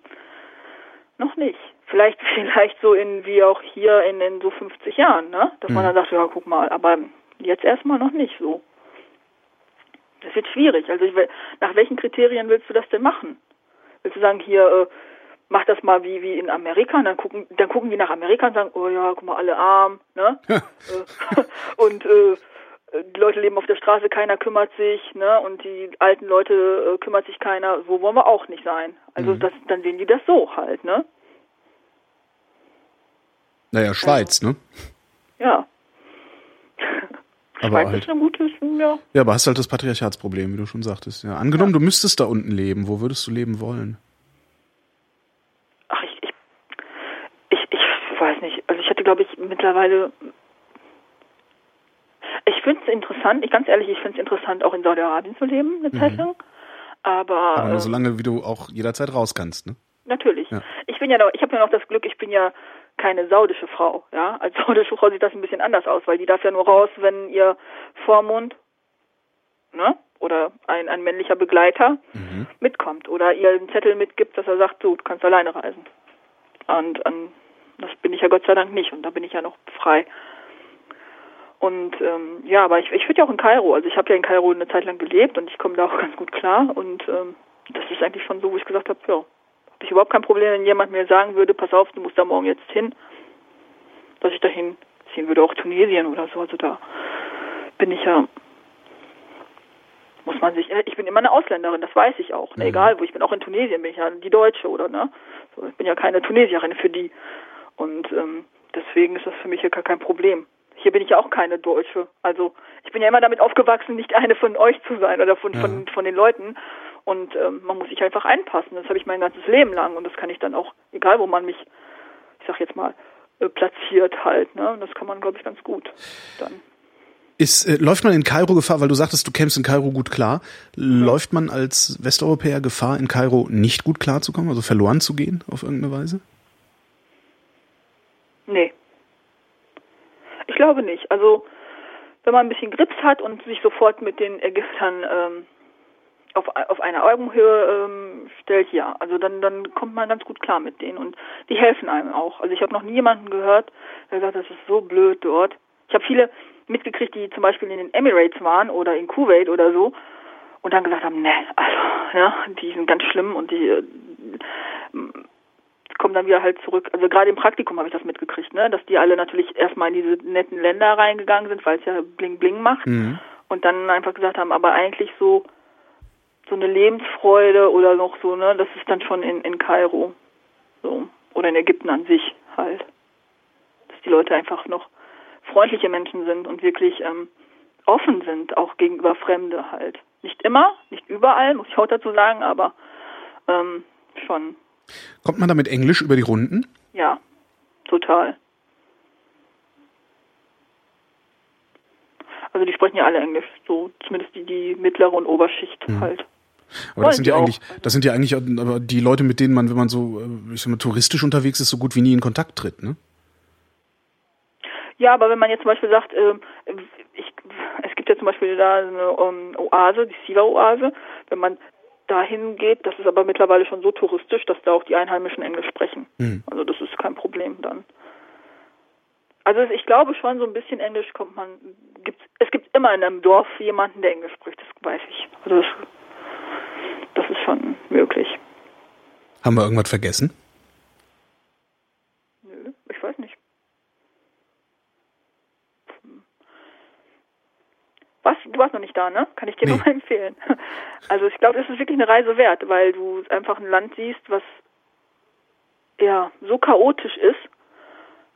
C: noch nicht. Vielleicht, vielleicht so in, wie auch hier in, in so 50 Jahren, ne? Dass man dann sagt, ja, guck mal, aber jetzt erstmal noch nicht so. Das wird schwierig. Also ich, will- nach welchen Kriterien willst du das denn machen? Willst du sagen, hier, äh, mach das mal wie, wie in Amerika und dann gucken, dann gucken die nach Amerika und sagen, oh ja, guck mal, alle arm, ne? äh, und äh, die Leute leben auf der Straße, keiner kümmert sich, ne? Und die alten Leute äh, kümmert sich keiner. So wollen wir auch nicht sein. Also das, dann sehen die das so halt, ne?
B: Naja, Schweiz, ne?
C: Ja.
B: Aber
C: Schweiz
B: halt.
C: ist ein gutes, ja.
B: Ja, aber hast halt das Patriarchatsproblem, wie du schon sagtest. Ja. Angenommen, du müsstest da unten leben, wo würdest du leben wollen?
C: Ach, ich, ich, ich, ich weiß nicht. Also ich hatte, glaube ich, mittlerweile. Ich finde es interessant, ich ganz ehrlich, ich finde es interessant, auch in Saudi-Arabien zu leben, eine Zeit lang. Aber,
B: Mhm. Aber nur
C: ähm,
B: so lange, wie du auch jederzeit raus kannst, ne?
C: natürlich.
B: Ja.
C: Ich bin ja noch, ich habe ja noch das Glück, ich bin ja keine saudische Frau, ja. Als saudische Frau sieht das ein bisschen anders aus, weil die darf ja nur raus, wenn ihr Vormund, ne? Oder ein, ein männlicher Begleiter
B: Mhm.
C: mitkommt oder ihr einen Zettel mitgibt, dass er sagt, du kannst alleine reisen. Und ähm, das bin ich ja Gott sei Dank nicht und da bin ich ja noch frei. Und ähm, ja, aber ich, ich würde ja auch in Kairo, also ich habe ja in Kairo eine Zeit lang gelebt und ich komme da auch ganz gut klar und ähm, das ist eigentlich schon so, wo ich gesagt habe, ja, habe ich überhaupt kein Problem, wenn jemand mir sagen würde, pass auf, du musst da morgen jetzt hin, dass ich dahin ziehen würde, auch Tunesien oder so, also da bin ich ja, muss man sich, äh, ich bin immer eine Ausländerin, das weiß ich auch, ne, egal wo ich bin, auch in Tunesien bin ich ja die Deutsche oder ne, so, ich bin ja keine Tunesierin für die und ähm, deswegen ist das für mich ja gar kein Problem. Hier bin ich ja auch keine Deutsche. Also ich bin ja immer damit aufgewachsen, nicht eine von euch zu sein oder von, von, von den Leuten. Und ähm, man muss sich einfach einpassen. Das habe ich mein ganzes Leben lang und das kann ich dann auch, egal wo man mich, ich sag jetzt mal, äh, platziert halt. Ne? Und das kann man, glaube ich, ganz gut dann.
B: Ist, äh, läuft man in Kairo Gefahr, weil du sagtest, du kämpfst in Kairo gut klar, läuft man als Westeuropäer Gefahr, in Kairo nicht gut klarzukommen, also verloren zu gehen auf irgendeine Weise?
C: Nee. Ich glaube nicht. Also, wenn man ein bisschen Grips hat und sich sofort mit den Ägyptern ähm, auf, auf eine Augenhöhe ähm, stellt, ja. Also dann, dann kommt man ganz gut klar mit denen und die helfen einem auch. Also ich habe noch nie jemanden gehört, der sagt, das ist so blöd dort. Ich habe viele mitgekriegt, die zum Beispiel in den Emirates waren oder in Kuwait oder so und dann gesagt haben, ne, also, ja, die sind ganz schlimm und die äh, kommen dann wieder halt zurück. Also gerade im Praktikum habe ich das mitgekriegt, ne, dass die alle natürlich erstmal in diese netten Länder reingegangen sind, weil es ja bling bling macht
B: Mhm.
C: und dann einfach gesagt haben, aber eigentlich so so eine Lebensfreude oder noch so, ne, das ist dann schon in, in Kairo. So. Oder in Ägypten an sich halt. Dass die Leute einfach noch freundliche Menschen sind und wirklich ähm, offen sind, auch gegenüber Fremde halt. Nicht immer, nicht überall, muss ich auch dazu sagen, aber ähm, schon,
B: Kommt man da mit Englisch über die Runden?
C: ja, total. Also die sprechen ja alle Englisch, so zumindest die, die mittlere und Oberschicht halt.
B: Aber das sind ja eigentlich, das sind ja eigentlich aber die Leute, mit denen man, wenn man so, äh, ich sag mal, touristisch unterwegs ist, so gut wie nie in Kontakt tritt, ne?
C: Ja, aber wenn man jetzt zum Beispiel sagt, ähm, ich, es gibt ja zum Beispiel da eine ähm, Oase, die Siva-Oase, wenn man dahin geht, das ist aber mittlerweile schon so touristisch, dass da auch die Einheimischen Englisch sprechen.
B: Hm.
C: Also das ist kein Problem dann. Also ich glaube schon, so ein bisschen Englisch kommt man, gibt, es gibt immer in einem Dorf jemanden, der Englisch spricht, das weiß ich. Also das, das ist schon möglich.
B: Haben wir irgendwas vergessen?
C: Nö, ich weiß nicht. Was? Du warst noch nicht da, ne? Kann ich dir
B: Nee.
C: nur empfehlen. Also ich glaube, es ist wirklich eine Reise wert, weil du einfach ein Land siehst, was ja so chaotisch ist,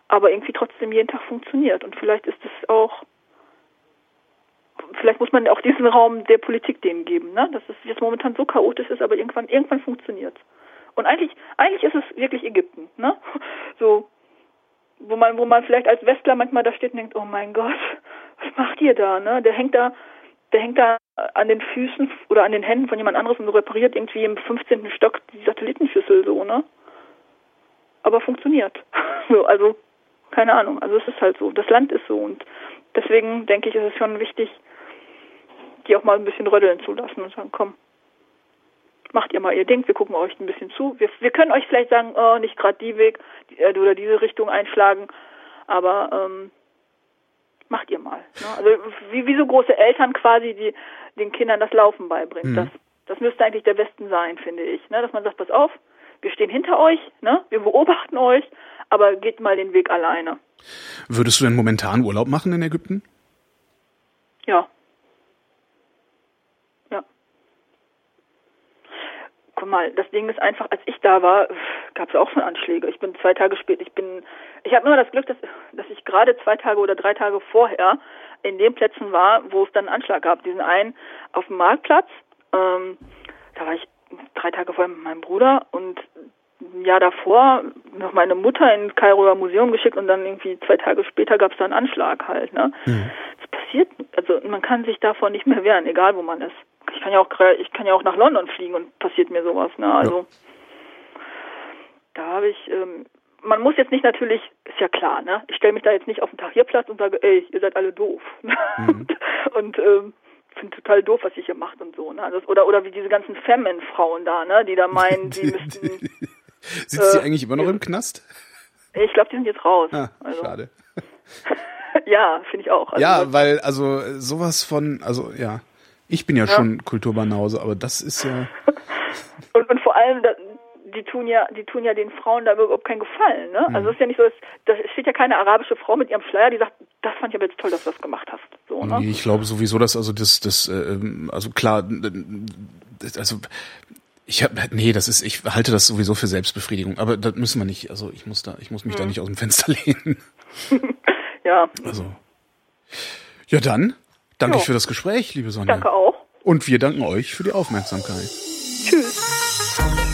C: aber irgendwie trotzdem jeden Tag funktioniert. Und vielleicht ist es auch, vielleicht muss man auch diesen Raum der Politik denen geben, ne? Dass es jetzt momentan so chaotisch ist, aber irgendwann, irgendwann funktioniert. Und eigentlich, eigentlich ist es wirklich Ägypten, ne? So, wo man, wo man vielleicht als Westler manchmal da steht und denkt, oh mein Gott, was macht ihr da, ne? Der hängt da, der hängt da an den Füßen oder an den Händen von jemand anderes und repariert irgendwie im 15. Stock die Satellitenschüssel so, ne? Aber funktioniert. So, also, keine Ahnung. Also es ist halt so. Das Land ist so und deswegen denke ich, ist es schon wichtig, die auch mal ein bisschen rödeln zu lassen und sagen, komm, macht ihr mal ihr Ding, wir gucken euch ein bisschen zu. Wir, wir können euch vielleicht sagen, oh, nicht gerade die Weg die, äh, oder diese Richtung einschlagen, aber ähm, macht ihr mal. Ne? Also wie, wie so große Eltern quasi, die den Kindern das Laufen beibringen.
B: Mhm.
C: Das, das müsste eigentlich der Westen sein, finde ich. Ne? Dass man sagt, pass auf, wir stehen hinter euch, ne? wir beobachten euch, aber geht mal den Weg alleine.
B: Würdest du denn momentan Urlaub machen in Ägypten?
C: Ja. Guck mal, das Ding ist einfach, als ich da war, gab es auch schon Anschläge. Ich bin zwei Tage später, ich bin, ich habe immer das Glück, dass, dass ich gerade zwei Tage oder drei Tage vorher in den Plätzen war, wo es dann einen Anschlag gab. Diesen einen auf dem Marktplatz, ähm, da war ich drei Tage vorher mit meinem Bruder und ein Jahr davor noch meine Mutter in Kairoer Museum geschickt und dann irgendwie zwei Tage später gab es da einen Anschlag halt. Ne? Das passiert, also man kann sich davon nicht mehr wehren, egal wo man ist. Ich kann ja auch ich kann ja auch nach London fliegen und passiert mir sowas. Ne? Also da habe ich, ähm, man muss jetzt nicht natürlich, ist ja klar, ne? Ich stelle mich da jetzt nicht auf den Tahrirplatz und sage, ey, ihr seid alle doof. und ähm, finde total doof, was ihr hier macht und so. Ne? Also, oder oder wie diese ganzen Femen-Frauen da, ne? Die da meinen, die müssten.
B: Sitzt sie
C: Äh,
B: eigentlich immer noch im Knast?
C: Ich glaube, die sind jetzt raus.
B: Ah,
C: also,
B: schade.
C: ja, finde ich auch. Also,
B: Ja, weil, also, sowas von, also, ja. Ich bin ja, schon Kulturbanause, aber das ist ja,
C: Und, und vor allem, die tun ja, die tun ja den Frauen da überhaupt keinen Gefallen, ne? Also es ist ja nicht so, da steht ja keine arabische Frau mit ihrem Schleier, die sagt, das fand ich aber jetzt toll, dass du das gemacht hast. So, ne?
B: Nee, ich glaube sowieso, dass also das, das, ähm, also klar, das, also ich habe, nee, das ist, ich halte das sowieso für Selbstbefriedigung, aber das müssen wir nicht. Also ich muss da, ich muss mich da nicht aus dem Fenster lehnen.
C: Ja,
B: Also ja, dann danke ich für das Gespräch, liebe Sonja.
C: danke auch.
B: Und wir danken euch für die Aufmerksamkeit.
C: Tschüss.